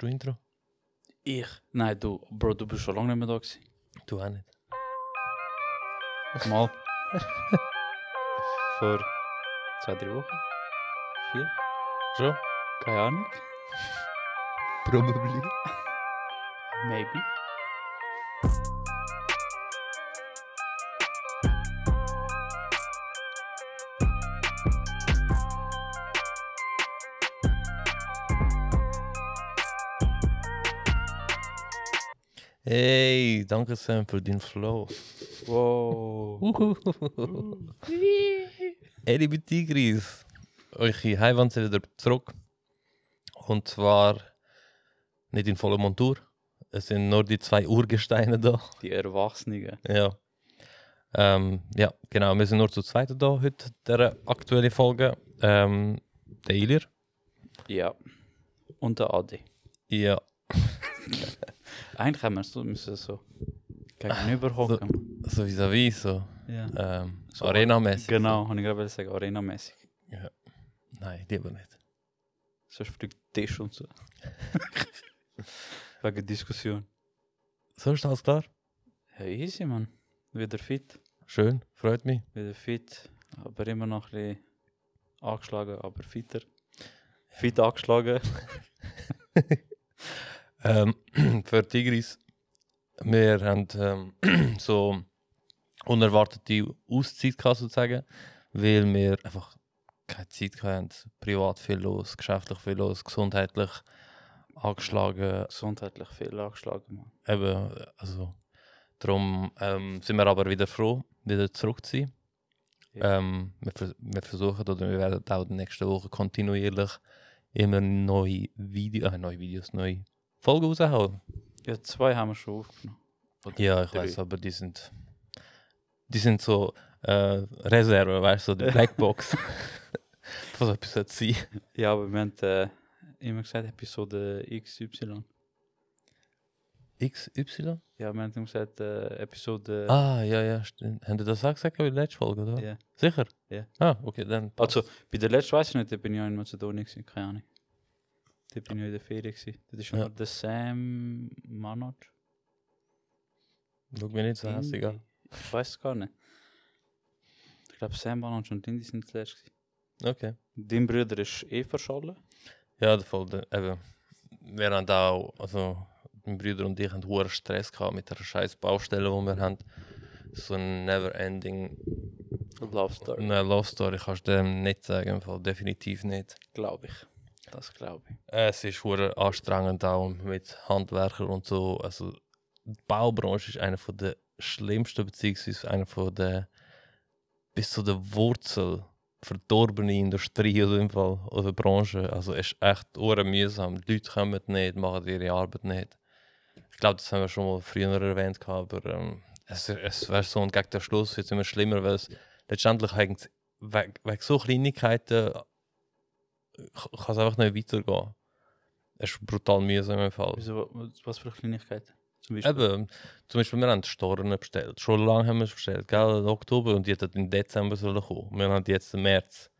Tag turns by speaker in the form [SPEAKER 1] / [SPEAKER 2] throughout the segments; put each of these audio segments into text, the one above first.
[SPEAKER 1] Machst du Intro?
[SPEAKER 2] Ich? Nein, du, Bro, du bist schon lange nicht mehr da gewesen.
[SPEAKER 1] Du auch nicht.
[SPEAKER 2] Mal. Vor zwei, drei Wochen? Vier?
[SPEAKER 1] Schon?
[SPEAKER 2] Keine Ahnung.
[SPEAKER 1] Probably.
[SPEAKER 2] Maybe.
[SPEAKER 1] Hey, danke Sam für den Flow.
[SPEAKER 2] Wow.
[SPEAKER 1] hey, liebe Tigris. Eure Heimwand sind wieder zurück. Und zwar nicht in voller Montur. Es sind nur die zwei Urgesteine da.
[SPEAKER 2] Die Erwachsenen.
[SPEAKER 1] Ja. Ähm, ja, genau. Wir sind nur zu zweit da heute, der aktuelle Folge. Ähm, der Ilir.
[SPEAKER 2] Ja. Und der Adi.
[SPEAKER 1] Ja.
[SPEAKER 2] Eigentlich haben wir es so müssen so gegenüber hocken.
[SPEAKER 1] So vis-à-vis, so.
[SPEAKER 2] Ja.
[SPEAKER 1] Ähm,
[SPEAKER 2] So,
[SPEAKER 1] Arena-mäßig.
[SPEAKER 2] Genau, habe ich gerade sagen, arenamäßig.
[SPEAKER 1] Nein, lieber nicht.
[SPEAKER 2] Sonst fliegt Tisch und so. Wegen Diskussion.
[SPEAKER 1] So ist alles klar?
[SPEAKER 2] Ja, easy, man. Wieder fit.
[SPEAKER 1] Schön, freut mich.
[SPEAKER 2] Wieder fit. Aber immer noch ein bisschen angeschlagen, aber fitter. Fit angeschlagen.
[SPEAKER 1] Ähm, für Tigris, wir haben ähm, so unerwartete Auszeit gehabt, sozusagen, weil wir einfach keine Zeit hatten. Privat viel los, geschäftlich viel los, gesundheitlich angeschlagen.
[SPEAKER 2] Gesundheitlich viel angeschlagen, man.
[SPEAKER 1] Eben, also, darum ähm, sind wir aber wieder froh, wieder zurück zu sein.
[SPEAKER 2] Ja.
[SPEAKER 1] Ähm, wir, vers- wir versuchen, oder wir werden auch in den nächsten Wochen kontinuierlich immer neue, Video, äh, neue Videos, neue Folgen raushauen.
[SPEAKER 2] Ja, zwei haben wir schon aufgenommen. Oder
[SPEAKER 1] Ja, ich weiß, aber die sind, die sind so äh, Reserve, weißt du, so die Blackbox. Was etwas sollte sein.
[SPEAKER 2] Ja, aber wir haben äh, immer gesagt, Episode XY.
[SPEAKER 1] XY?
[SPEAKER 2] Ja, wir haben immer gesagt, äh, Episode.
[SPEAKER 1] Ah, ja, ja, stimmt. Haben die das auch gesagt in der letzten Folge, oder?
[SPEAKER 2] Ja.
[SPEAKER 1] Sicher?
[SPEAKER 2] Ja.
[SPEAKER 1] Ah, okay, dann. passt.
[SPEAKER 2] Also, bei der letzten weiß ich nicht, da bin ich ja in Mazedonien, keine Ahnung. Da bin ich in der Ferien. Gewesen. Das ist ja
[SPEAKER 1] Ja.
[SPEAKER 2] der Sam Manoj.
[SPEAKER 1] Schau mir nicht so hässlich an.
[SPEAKER 2] Ich weiß es gar nicht. Ich glaube, Sam Manoj und Indy sind zuletzt. Gewesen.
[SPEAKER 1] Okay.
[SPEAKER 2] Dein Bruder ist eh verschollen.
[SPEAKER 1] Ja, der Fall. der- Eben. Wir haben auch, also mein Bruder und ich haben hohen Stress gehabt mit der scheiß Baustelle, die wir haben. So ein never-ending
[SPEAKER 2] Love Story.
[SPEAKER 1] eine Love Story kannst du dem nicht sagen, im Fall definitiv nicht.
[SPEAKER 2] Glaube ich. Das glaube ich.
[SPEAKER 1] Es ist hure anstrengend auch mit Handwerkern und so. Also die Baubranche ist eine von der schlimmsten beziehungsweise eine von der bis zu der Wurzel verdorbene Industrie oder im Fall oder Branche. Also es ist echt hure mühsam. Die Leute kommen nicht, machen ihre Arbeit nicht. Ich glaube, das haben wir schon mal früher erwähnt, aber ähm, es, es wäre so und gegen den Schluss wird es immer schlimmer, weil es letztendlich wegen, wegen so Kleinigkeiten kann es einfach nicht weitergehen. Es ist brutal mühsam im Fall.
[SPEAKER 2] Wieso, was- für Kleinigkeiten? Zum Beispiel.
[SPEAKER 1] Eben, zum Beispiel, wir haben die Stornen bestellt. Schon lange haben wir es bestellt, gell? Im Oktober und die hat im Dezember sollen kommen. Wir haben die jetzt im März.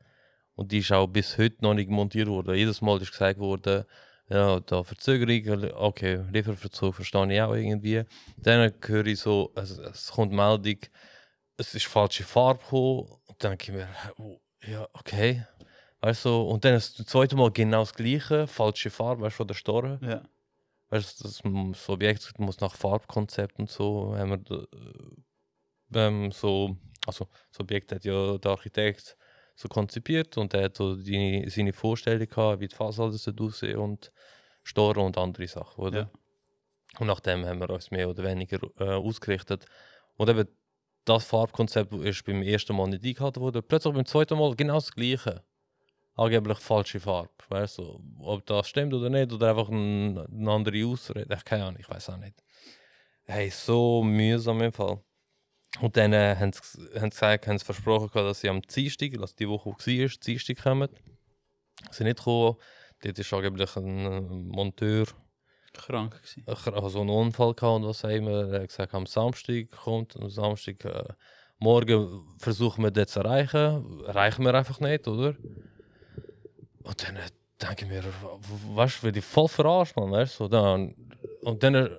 [SPEAKER 1] Und die ist auch bis heute noch nicht montiert worden. Jedes Mal ist gesagt worden, ja, da Verzögerung, okay, Lieferverzug verstehe ich auch irgendwie. Dann höre ich so, also, es kommt Meldung, es ist falsche Farbe gekommen. Und dann denke ich mir, oh, ja, okay. Weißt du, und dann ist das zweite Mal genau das gleiche, falsche Farbe, weißt du, von der Storre.
[SPEAKER 2] ja.
[SPEAKER 1] Weißt du, das, das Objekt muss nach Farbkonzept und so, haben wir äh, ähm, so, also das Objekt hat ja der Architekt so konzipiert und er hat so die, seine Vorstellung gehabt, wie die Fassade aussehen und Store und andere Sachen, oder?
[SPEAKER 2] Ja.
[SPEAKER 1] Und nach dem haben wir uns mehr oder weniger äh, ausgerichtet. Und eben das Farbkonzept ist beim ersten Mal nicht eingehalten worden. Plötzlich beim zweiten Mal genau das gleiche. Angeblich falsche Farbe. Weißt du, ob das stimmt oder nicht, oder einfach ein, eine andere Ausrede. Ich keine Ahnung, ich weiß auch nicht. Hey, so mühsam im Fall. Und dann äh, haben sie gesagt, haben sie versprochen, dass sie am Dienstag, also die Woche, die war, Dienstag kommen. Sie sind nicht gekommen. Dort ist angeblich ein äh, Monteur
[SPEAKER 2] Krank gewesen.
[SPEAKER 1] ich hatte so einen Unfall gehabt und was haben wir. Gesagt, am Samstag kommt, am Samstag äh, morgen versuchen wir das zu erreichen. Erreichen wir einfach nicht, oder? Und dann, denke ich mir, weißt du, werde ich voll verarscht, man, weißt du, dann, und dann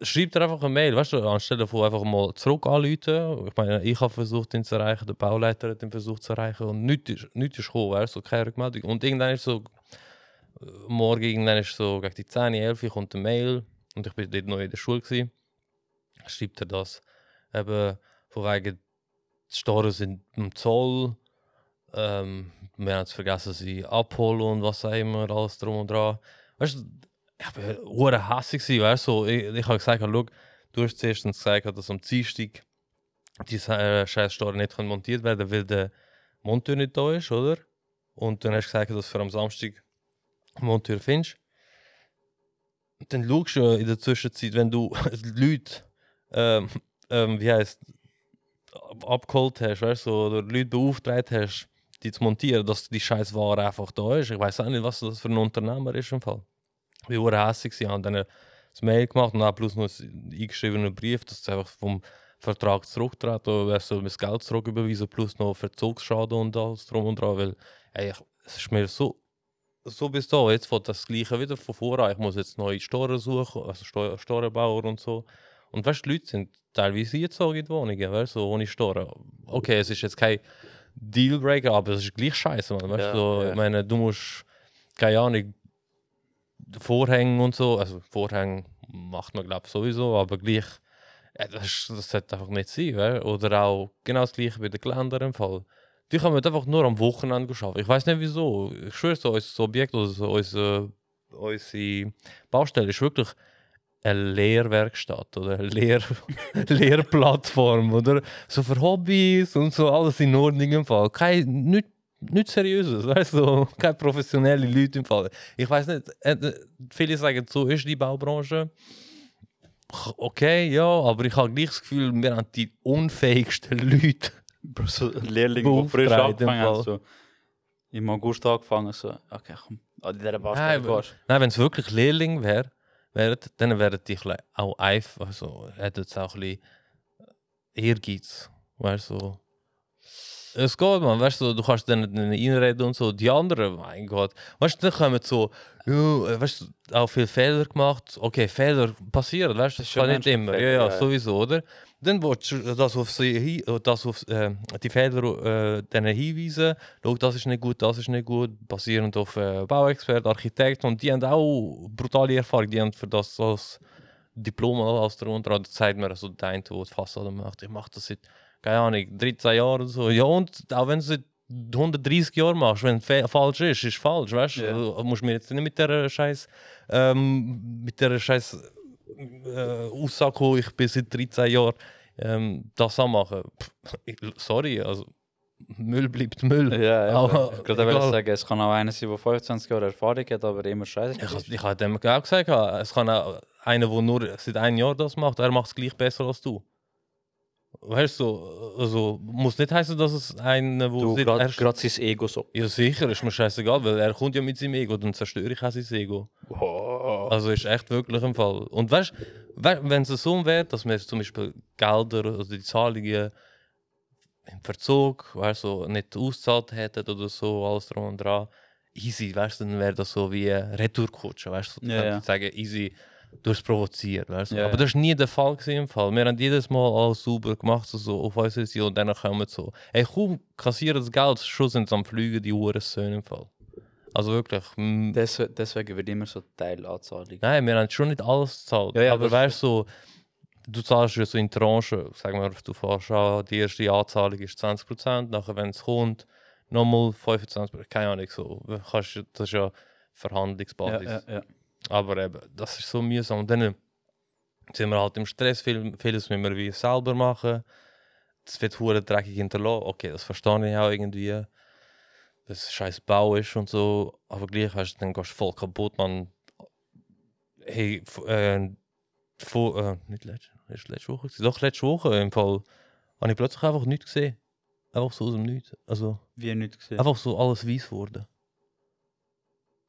[SPEAKER 1] schreibt er einfach eine Mail, weißt du, anstelle von einfach mal zurück anrufen. Ich meine, ich habe versucht, ihn zu erreichen, der Bauleiter hat ihn versucht zu erreichen und nichts ist, nichts ist gekommen, weißt du, keine Rückmeldung. Und irgendwann ist so, morgen irgendwann ist so, gegen die 10, 11 Uhr kommt eine Mail und ich bin dort noch in der Schule gewesen. Schreibt er das, eben, von wegen, die Storen sind im Zoll, ähm, wir haben es vergessen, sie abholen und was auch immer, alles drum und dran. Weißt du, ich war hässlich, weißt du, ich, ich habe gesagt, schau, du hast zuerst gesagt, dass am Dienstag diese äh, scheiß Store nicht montiert werden weil der Monteur nicht da ist, oder? Und dann hast du gesagt, dass du am Samstag Monteur findest. Und dann schaust du in der Zwischenzeit, wenn du Leute, ähm, ähm, wie heißt ab- abgeholt hast, weißt du, oder Leute beauftragt hast, die zu montieren, dass die scheiß Ware einfach da ist. Ich weiß auch nicht, was das für ein Unternehmer ist im Fall. Ich war hässlich, haben dann ein Mail gemacht und dann bloß noch einen eingeschriebenen Brief, dass sie einfach vom Vertrag zurücktreten oder mir das Geld zurücküberweisen, plus noch Verzugsschaden und alles drum und dran, weil ey, ich, es ist mir so so bis da, jetzt fängt das Gleiche wieder von vorne. Ich muss jetzt neue Storen suchen, also Sto- Storenbauer und so. Und weißt du, die Leute sind teilweise jetzt auch in die Wohnungen, weißt so ohne Storen. Okay, es ist jetzt kein Dealbreaker, aber es ist gleich scheiße, man. Weißt
[SPEAKER 2] Ja,
[SPEAKER 1] so,
[SPEAKER 2] ja.
[SPEAKER 1] ich meine, du musst, keine Ahnung, Vorhänge und so, also Vorhänge macht man, glaube ich, sowieso, aber gleich, ja, das, ist- das sollte einfach nicht sein, du. Oder auch genau das gleiche bei den Geländern im Fall. Die können wir einfach nur am Wochenende arbeiten. Ich weiß nicht wieso. Ich schwöre, so, unser Objekt oder so, unsere, unsere Baustelle ist wirklich eine Lehrwerkstatt oder eine Lehr Lehrplattform oder so für Hobbys und so alles in Ordnung im Fall. Kein, nicht, nicht seriöses, weißt du, keine professionelle Leute im Fall. Ich weiß nicht, äh, äh, viele sagen, so ist die Baubranche. Okay, ja, aber ich habe gleich das Gefühl, wir haben die unfähigsten Leute.
[SPEAKER 2] Bro, so Lehrlinge, die frisch angefangen haben, so im August angefangen, so, okay, komm, an dieser Baustelle
[SPEAKER 1] Nein,
[SPEAKER 2] gehst.
[SPEAKER 1] Nein, wenn es wirklich Lehrling wäre, wären, dann wären die auch einfach, also hätten sie auch ein bisschen Ehrgeiz, weißt du. Es geht, man, weißt du, du kannst dann dann reinreden und so. Die anderen, mein Gott, weißt du, dann kommen so, ja, weißt du, auch viele Fehler gemacht. Okay, Fehler passieren, weißt du, das
[SPEAKER 2] schon
[SPEAKER 1] kann nicht immer. Ja,
[SPEAKER 2] Fehler,
[SPEAKER 1] ja,
[SPEAKER 2] ja, ja.
[SPEAKER 1] sowieso, oder? Dann willst du das auf, sie, hin- das auf äh, die Fehler äh, denen hinweisen. Schau, das ist nicht gut, das ist nicht gut. Basierend auf äh, Bauexperten, Architekten. Und die haben auch brutale Erfahrung. Die haben für das als Diplom als darunter. Das zeigt mir so der eine, der die Fassade macht. Ich mache das seit, keine Ahnung, 13 Jahren oder so. Ja, und auch wenn du es seit 130 Jahren machst, wenn es falsch ist, ist falsch, weißt du?
[SPEAKER 2] Ja.
[SPEAKER 1] Du musst mir jetzt nicht mit der Scheiß ähm, mit der Scheiß äh, Aussage kommen, ich bin seit 13 Jahren ähm, das anmachen. Sorry, also Müll bleibt Müll.
[SPEAKER 2] Ja, ja.
[SPEAKER 1] Aber
[SPEAKER 2] ich würde
[SPEAKER 1] egal.
[SPEAKER 2] sagen, es kann auch einer sein, der 25 Jahre Erfahrung hat, aber immer scheiße.
[SPEAKER 1] Ich, ich habe dem auch gesagt, es kann auch einer, der nur seit einem Jahr das macht, er macht es gleich besser als du. Weißt du, also muss nicht heißen, dass es einer, wo
[SPEAKER 2] Du, gerade sein Ego so.
[SPEAKER 1] Ja, sicher, ist mir scheißegal, weil er kommt ja mit seinem Ego, dann zerstöre ich auch sein Ego.
[SPEAKER 2] Wow.
[SPEAKER 1] Also ist echt wirklich ein Fall. Und weißt du, wenn es so wäre, dass wir jetzt zum Beispiel Gelder, also die Zahlungen im Verzug, weißt so nicht ausgezahlt hätten oder so, alles drum und dran, easy, weißt dann wäre das so wie ein Retourkutsche, weißt du,
[SPEAKER 2] Ja,
[SPEAKER 1] ja,
[SPEAKER 2] ja.
[SPEAKER 1] sagen, easy, du hast provoziert, weißt du.
[SPEAKER 2] Ja,
[SPEAKER 1] Aber das war nie der Fall gewesen im Fall. Wir haben jedes Mal alles sauber gemacht, so, so auf unsere Seite und dann kommen so, ey, komm, kassieren das Geld, schon sind sie am Fliegen, die Uhren im Fall. Also wirklich, mm,
[SPEAKER 2] Des, deswegen wird immer so Teilanzahlung.
[SPEAKER 1] Nein, wir haben schon nicht alles gezahlt.
[SPEAKER 2] Ja, ja,
[SPEAKER 1] aber
[SPEAKER 2] das-
[SPEAKER 1] weißt du, so, du zahlst ja so in Tranchen. Sagen wir, du fährst an, die erste Anzahlung ist 20%, nachher, wenn es kommt, nochmal 25%. Keine Ahnung, so. Kannst, das ist ja
[SPEAKER 2] Ja,
[SPEAKER 1] Verhandlungsbasis.
[SPEAKER 2] ja, ja.
[SPEAKER 1] Aber eben, das ist so mühsam. Und dann sind wir halt im Stress, viel, vieles müssen wir wie selber machen. Das wird hure dreckig hinterlassen. Okay, das verstehe ich auch irgendwie. Dass es scheiß Bau ist und so. Aber gleich hast du, dann gehst du voll kaputt, man. Hey, äh, vor, äh, nicht letzte, ist letzte Woche? Doch, letzte Woche im Fall. Habe ich plötzlich einfach nichts gesehen. Einfach so aus dem Nichts. Also,
[SPEAKER 2] Wie nicht gesehen.
[SPEAKER 1] einfach so alles weiß wurde.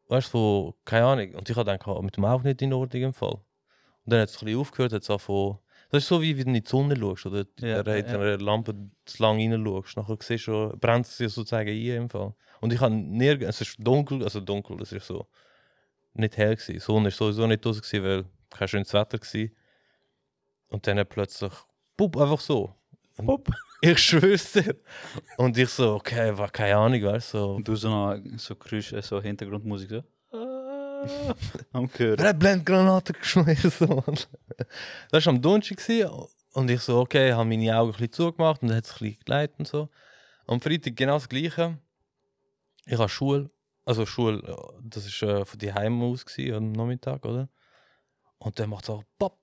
[SPEAKER 1] Weißt du, so, keine Ahnung. Und ich habe gedacht, mit dem auch nicht in Ordnung im Fall. Und dann hat es ein bisschen aufgehört, hat es angefangen, Das ist so, wie wenn du in die Sonne schaust oder
[SPEAKER 2] Ja,
[SPEAKER 1] ja,
[SPEAKER 2] ja,
[SPEAKER 1] in einer Lampe zu lang rein schaust. Nachher siehst du, brennt es dir sozusagen ein im Fall. Und ich habe nirgends, es ist dunkel, also dunkel, es ist so nicht hell gewesen. Die Sonne ist sowieso nicht draußen gewesen, weil kein schönes Wetter war. Und dann plötzlich, pup, einfach so.
[SPEAKER 2] Pup.
[SPEAKER 1] Ich schwör's dir. Und ich so, okay, war keine Ahnung, weißt du. So.
[SPEAKER 2] Und du so noch so Geräusche, so Hintergrundmusik so. Am Gehör.
[SPEAKER 1] Wer hat Blendgranaten geschmissen? Das war am Donnerstag und ich so, okay, habe meine Augen ein bisschen zugemacht und dann hat es ein bisschen geleitet und so. Am Freitag genau das Gleiche. Ich habe Schule, also Schule, äh, das war äh, von die Heim aus gewesen, am Nachmittag, oder? Und dann macht es so, pop.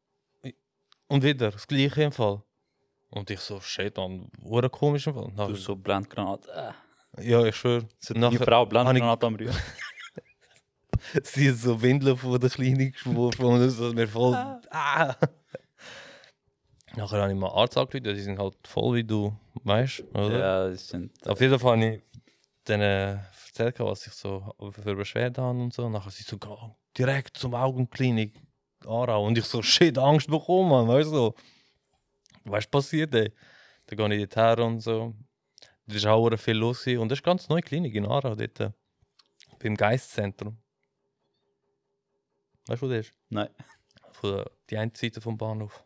[SPEAKER 1] Und wieder das Gleiche im Fall. Und ich so, shit, dann, wurde komisch im Fall.
[SPEAKER 2] Du so Blendgranat. Ah.
[SPEAKER 1] ja, ich schwöre.
[SPEAKER 2] Die Frau Blendgranat am Rühren.
[SPEAKER 1] Sie hat so Windeln von der Kleinen geschworfen und das mir voll. Ah. Nachher habe ich mal Arzt angerufen, die sind halt voll, wie du weißt, oder?
[SPEAKER 2] Ja, das sind.
[SPEAKER 1] Auf jeden Fall habe ich denen erzählt, was ich so für Beschwerden habe und so. Nachher sie so, direkt zum Augenklinik Aarau. Und ich so, shit, Angst bekommen, Mann, weißt du? Du, passiert, ey? Dann gehe ich dort her und so. Da ist auch viel los. Und das ist eine ganz neue Klinik in Aarau, dort. äh, Beim Geistzentrum. Weißt du, wo das ist?
[SPEAKER 2] Nein.
[SPEAKER 1] Von der, die eine Seite vom Bahnhof.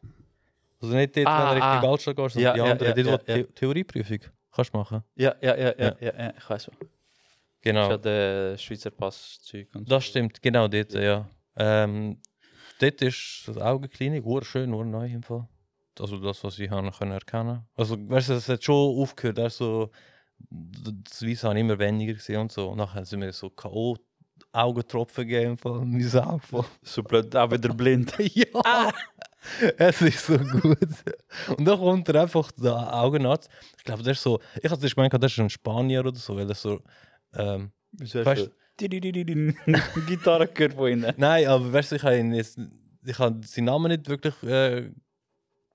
[SPEAKER 1] Also nicht dort,
[SPEAKER 2] Ah,
[SPEAKER 1] wenn du
[SPEAKER 2] ah.
[SPEAKER 1] Richtung Altstadt gehst, sondern
[SPEAKER 2] Ja,
[SPEAKER 1] die
[SPEAKER 2] ja,
[SPEAKER 1] andere.
[SPEAKER 2] ja,
[SPEAKER 1] dort, wo
[SPEAKER 2] ja,
[SPEAKER 1] die
[SPEAKER 2] ja.
[SPEAKER 1] The Theorieprüfung kannst du machen.
[SPEAKER 2] Ja, ja, ja, ja,
[SPEAKER 1] Ja.
[SPEAKER 2] ja, ja, ich weiß so.
[SPEAKER 1] Genau.
[SPEAKER 2] Ich hatte Schweizer Pass-Zeug
[SPEAKER 1] Das stimmt, genau dort, ja. Ähm, dort ist das Augenklinik, urschön, neu im Fall. Also das, was ich habe können erkennen Also, weißt du, es hat schon aufgehört, also das Weiss habe ich immer weniger gesehen und so. Und nachher sind mir so K.O. Augentropfen gegeben, im Fall, mein Auge voll.
[SPEAKER 2] So blöd, auch wieder blind.
[SPEAKER 1] ja! Es ist so gut. Und dann kommt er einfach der Augenarzt. Ich glaube, der ist so, ich hatte gemeint, das ist ein Spanier oder so, weil das so, ähm,
[SPEAKER 2] Wieso
[SPEAKER 1] Weißt
[SPEAKER 2] hast du Gitarre gehört von innen?
[SPEAKER 1] Nein, aber weißt du, ich habe ihn jetzt, ich habe seinen Namen nicht wirklich äh,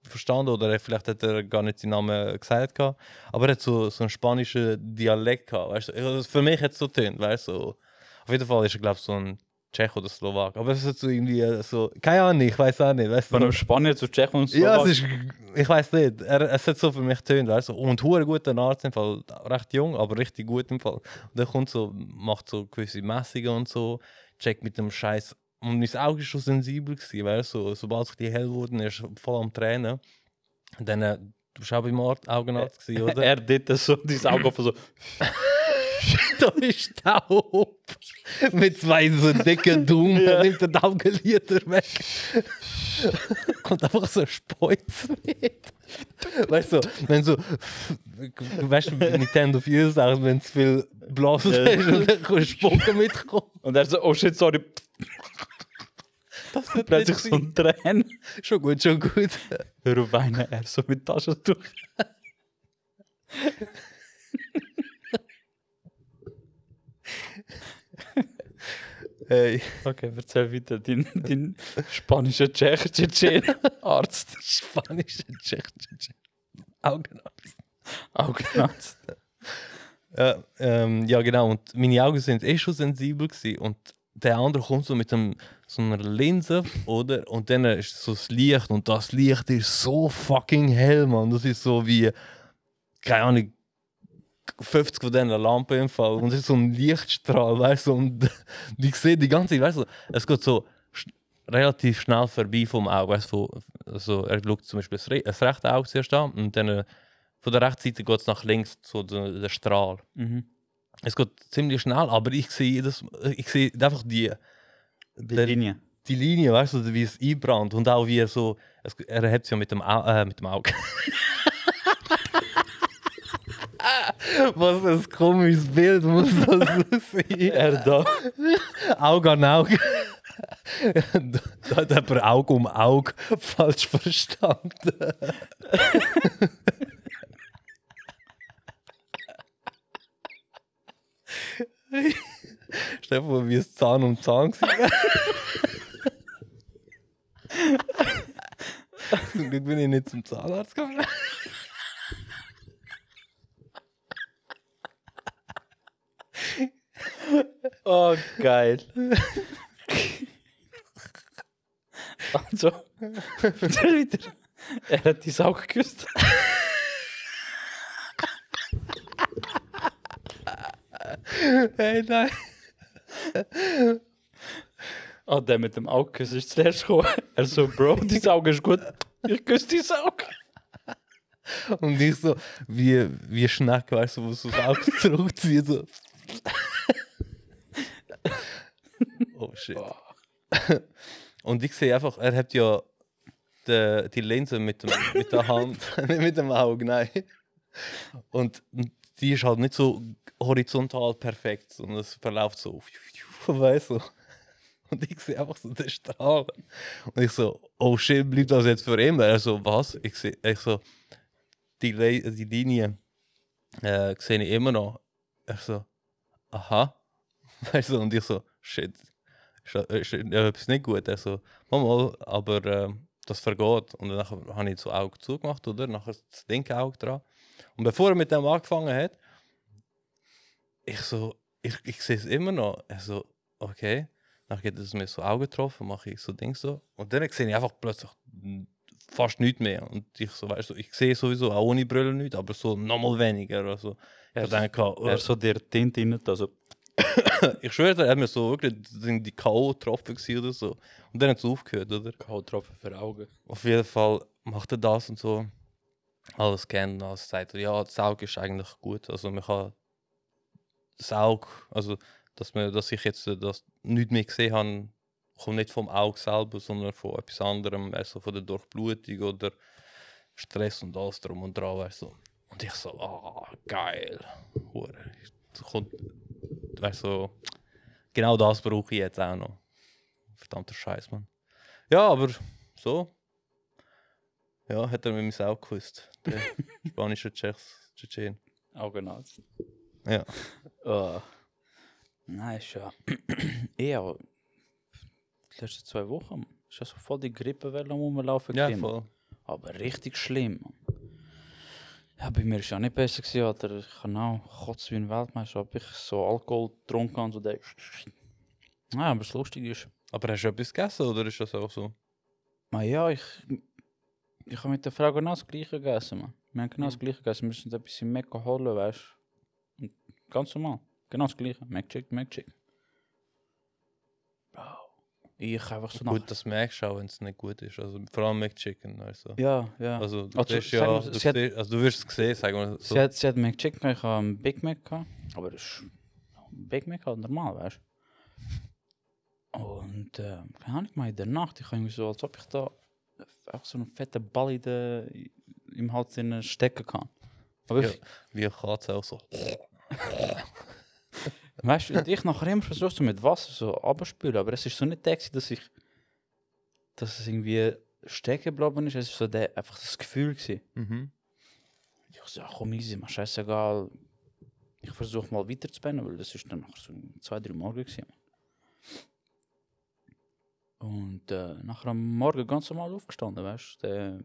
[SPEAKER 1] verstanden oder vielleicht hat er gar nicht seinen Namen gesagt gehabt. Aber er hat so, so einen spanischen Dialekt gehabt, weißt du. Für mich hat es so tönt, weißt du. So. Auf jeden Fall ist er glaube ich so ein Tschech oder Slowak. Aber es ist so irgendwie äh, so, keine Ahnung, ich weiß auch nicht, weißt.
[SPEAKER 2] Von einem Spanier zu Tschechen und so.
[SPEAKER 1] Ja, es ist, ich weiß nicht. Er, es hat so für mich tönt, weißt du. Und hure guter Arzt im Fall, recht jung, aber richtig gut im Fall. Und der kommt so, macht so gewisse Messungen und so, checkt mit dem Scheiß. Und mein Auge war schon sensibel gewesen, weißt du. So, sobald es die hell wurden, ist er voll am Tränen. Und dann, äh, du bist auch beim Augenarzt gewesen, oder?
[SPEAKER 2] Er dort so, dein Auge so.
[SPEAKER 1] da ist taub. Mit zwei so dicken Daumen
[SPEAKER 2] Ja.
[SPEAKER 1] nimmt er die Augenlider weg. Kommt einfach so ein Speuz mit. Weißt du, wenn so, weißt du, Nintendo Fuse auch, wenn es viel Blasen
[SPEAKER 2] Ja.
[SPEAKER 1] ist und dann Spucken mitkommen.
[SPEAKER 2] Und er so, oh shit, sorry.
[SPEAKER 1] Das wird
[SPEAKER 2] Plötzlich so ein Tränen.
[SPEAKER 1] Schon gut, schon gut.
[SPEAKER 2] Hör auf weinen, er so mit Taschentuch.
[SPEAKER 1] Hey,
[SPEAKER 2] Okay, erzähl weiter. Dein, dein spanischer Tschech, Tschetschen Arzt.
[SPEAKER 1] spanische Tschech, Tschech, Augenarzt.
[SPEAKER 2] Augenarzt.
[SPEAKER 1] Ja, ähm, ja, genau. Und meine Augen sind eh schon sensibel gewesen. Und der andere kommt so mit einem, so einer Linse, oder? Und dann ist so das Licht. Und das Licht ist so fucking hell, man. Das ist so wie, keine Ahnung, 50 von diesen Lampen im Fall. Und es ist so ein Lichtstrahl, weißt du? Und ich sehe die ganze Zeit, weißt du, es geht so relativ schnell vorbei vom Auge. Weißt du, also er schaut zum Beispiel das, re das rechte Auge zuerst an und dann äh, von der rechten Seite geht es nach links, so der, der Strahl.
[SPEAKER 2] Mhm.
[SPEAKER 1] Es geht ziemlich schnell, aber ich sehe das, ich sehe einfach die,
[SPEAKER 2] Die
[SPEAKER 1] Der-
[SPEAKER 2] Linie.
[SPEAKER 1] die Linie, weißt du, wie es einbrannt und auch wie er so, es, er hebt es ja mit dem, Au äh, mit dem Auge. Was ein komisches Bild muss das sein.
[SPEAKER 2] Er da.
[SPEAKER 1] Auge an Auge. da hat jemand Auge um Auge falsch verstanden. Dir vor, wie es Zahn um Zahn war. Zum Glück bin ich nicht zum Zahnarzt gegangen.
[SPEAKER 2] Oh, geil. also, weiter. Er hat die Auge geküsst.
[SPEAKER 1] hey, nein.
[SPEAKER 2] Ah, der mit dem Auge ist zuerst gekommen. Er so, Bro, dein Auge ist gut. Ich küsse dein Auge.
[SPEAKER 1] Und ich so, wie, wie Schneck, weißt du, wo so das Auge zurückzieht. So. oh shit. Und ich sehe einfach, er hat ja die, die Linse mit, dem, mit der Hand, nicht mit dem Auge, nein. Und die ist halt nicht so horizontal perfekt, sondern es verläuft so, weißt du. Und ich sehe einfach so den Strahl. Und ich so, oh shit, bleibt das jetzt für immer? Er so, was? Ich, seh, ich so, die, Le die Linie äh, sehe ich immer noch. Er so, aha. Weißt du, und ich so, shit, ist, ist, ist nicht gut. Er so, mal, aber äh, das vergeht. Und dann habe ich so Auge zugemacht, oder? Nachher das linke Auge dran. Und bevor er mit dem angefangen hat, ich so, ich, ich sehe es immer noch. Er so, okay. Dann geht es mir so Augen getroffen, mache ich so Ding so. Und dann sehe ich einfach plötzlich fast nichts mehr. Und ich so, weißt du, ich sehe sowieso auch ohne Brille nicht, aber so nochmal weniger. Also,
[SPEAKER 2] Er
[SPEAKER 1] ich denke, oh,
[SPEAKER 2] Er so der Tint rein, also
[SPEAKER 1] ich schwöre, er hat mir so wirklich die K.O.-Tropfen oder so. Und dann hat es aufgehört, oder?
[SPEAKER 2] K.O.-Tropfen für Augen.
[SPEAKER 1] Auf jeden Fall macht er das und so. Alles kennen, alles sagt er, ja, das Auge ist eigentlich gut. Also man kann das Auge, also dass, man, dass ich jetzt äh, das nicht mehr gesehen habe, kommt nicht vom Auge selber, sondern von etwas anderem, also von der Durchblutung oder Stress und alles drum und dran. Du. Und ich so, ah, geil. Hure. Kommt, weißt du, genau das brauche ich jetzt auch noch. Verdammter Scheiß, Mann. Ja, aber so. Ja, hat er mir mein Auge geküsst. Der spanische Tschechs, Tschetschen.
[SPEAKER 2] Augenarzt.
[SPEAKER 1] Ja.
[SPEAKER 2] Uh, nein, ist ja eher die letzten zwei Wochen. Ist ja so voll die Grippewelle rumlaufen.
[SPEAKER 1] Ja, voll.
[SPEAKER 2] Aber richtig schlimm. Ja, bei mir ist ja nicht besser gewesen, Alter. Ich kann auch kotzen wie ein Weltmeister. Ob ich so Alkohol getrunken habe, so der. Ja, aber das Lustige ist,
[SPEAKER 1] Aber hast du etwas gegessen oder ist das auch so?
[SPEAKER 2] man, ja, ich, ich habe mit der Frau genau das Gleiche gegessen, man. Wir haben genau das. Gleiche gegessen. Wir sind ein bisschen Mecca holen, weißt du. Und Ganz normal. Genau das Gleiche. McChicken, McChicken. Bro. Ich einfach so nach...
[SPEAKER 1] Gut, das merkst du auch, wenn es nicht gut ist. Also vor allem McChicken. Also,
[SPEAKER 2] Ja, ja.
[SPEAKER 1] also, du,
[SPEAKER 2] Also,
[SPEAKER 1] ja,
[SPEAKER 2] wir,
[SPEAKER 1] du,
[SPEAKER 2] hat-
[SPEAKER 1] also du wirst es sehen, sagen wir so.
[SPEAKER 2] Sie hat, sie hat McChicken, ich habe einen Big Mac gehabt. Aber das ist Big Mac halt normal, weißt du. Und äh, keine Ahnung, mal in der Nacht, ich habe so, als ob ich da einfach so einen fetten Ball in der, im Hals stecken kann. Aber
[SPEAKER 1] Ja.
[SPEAKER 2] ich,
[SPEAKER 1] Wie eine Katze auch so.
[SPEAKER 2] weißt du, ich nachher immer versucht so mit Wasser so abspülen, aber es ist so nicht der, dass ich, dass es irgendwie stecken geblieben ist, es ist so der, einfach das Gefühl gewesen.
[SPEAKER 1] Mhm.
[SPEAKER 2] Ich so, ja, komm easy, man scheißegal. Ich versuche mal weiter zu pennen, weil das ist dann nach so zwei, drei Morgen gewesen. Und äh, nachher am Morgen ganz normal aufgestanden, weißt du.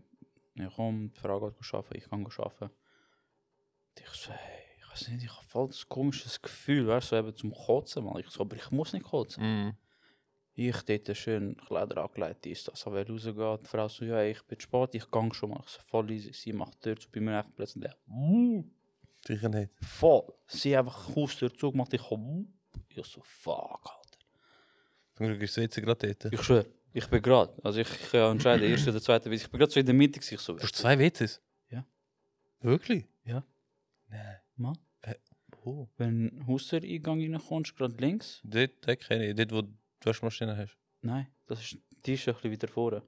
[SPEAKER 2] Ich komm, die Frau geht arbeiten, ich kann arbeiten. Und ich so, hey, weiß nicht, ich habe voll das komisches Gefühl, weißt du, so eben zum Kotzen, mal. Ich so, aber ich muss nicht kotzen.
[SPEAKER 1] Mhm.
[SPEAKER 2] Ich dort schön Kleider angelegt, ist das, aber rausgeht. Die Frau so, ja, ich bin spät, ich gang schon mal. Ich so, voll easy. Sie macht die Tür zu bei mir einfach plötzlich der.
[SPEAKER 1] Sicher nicht.
[SPEAKER 2] Voll. Sie einfach die Haustür zugemacht, ich komm. Ich so, fuck, Alter.
[SPEAKER 1] Zum Glück ist Sitze gerade dort.
[SPEAKER 2] Ich schwör, ich bin gerade, also ich, ich kann entscheiden, erste oder zweite Witz. Ich bin gerade so in der Mitte, ich so,
[SPEAKER 1] Du hast zwei WCs?
[SPEAKER 2] Ja.
[SPEAKER 1] Wirklich?
[SPEAKER 2] Ja.
[SPEAKER 1] Nein.
[SPEAKER 2] Mann,
[SPEAKER 1] Oh.
[SPEAKER 2] wenn Haustür-Eingang reinkommst, gerade links.
[SPEAKER 1] Dort, dort kenne ich. Dort, wo du die Waschmaschine hast.
[SPEAKER 2] Nein, das ist, die ist ein bisschen weiter vorne.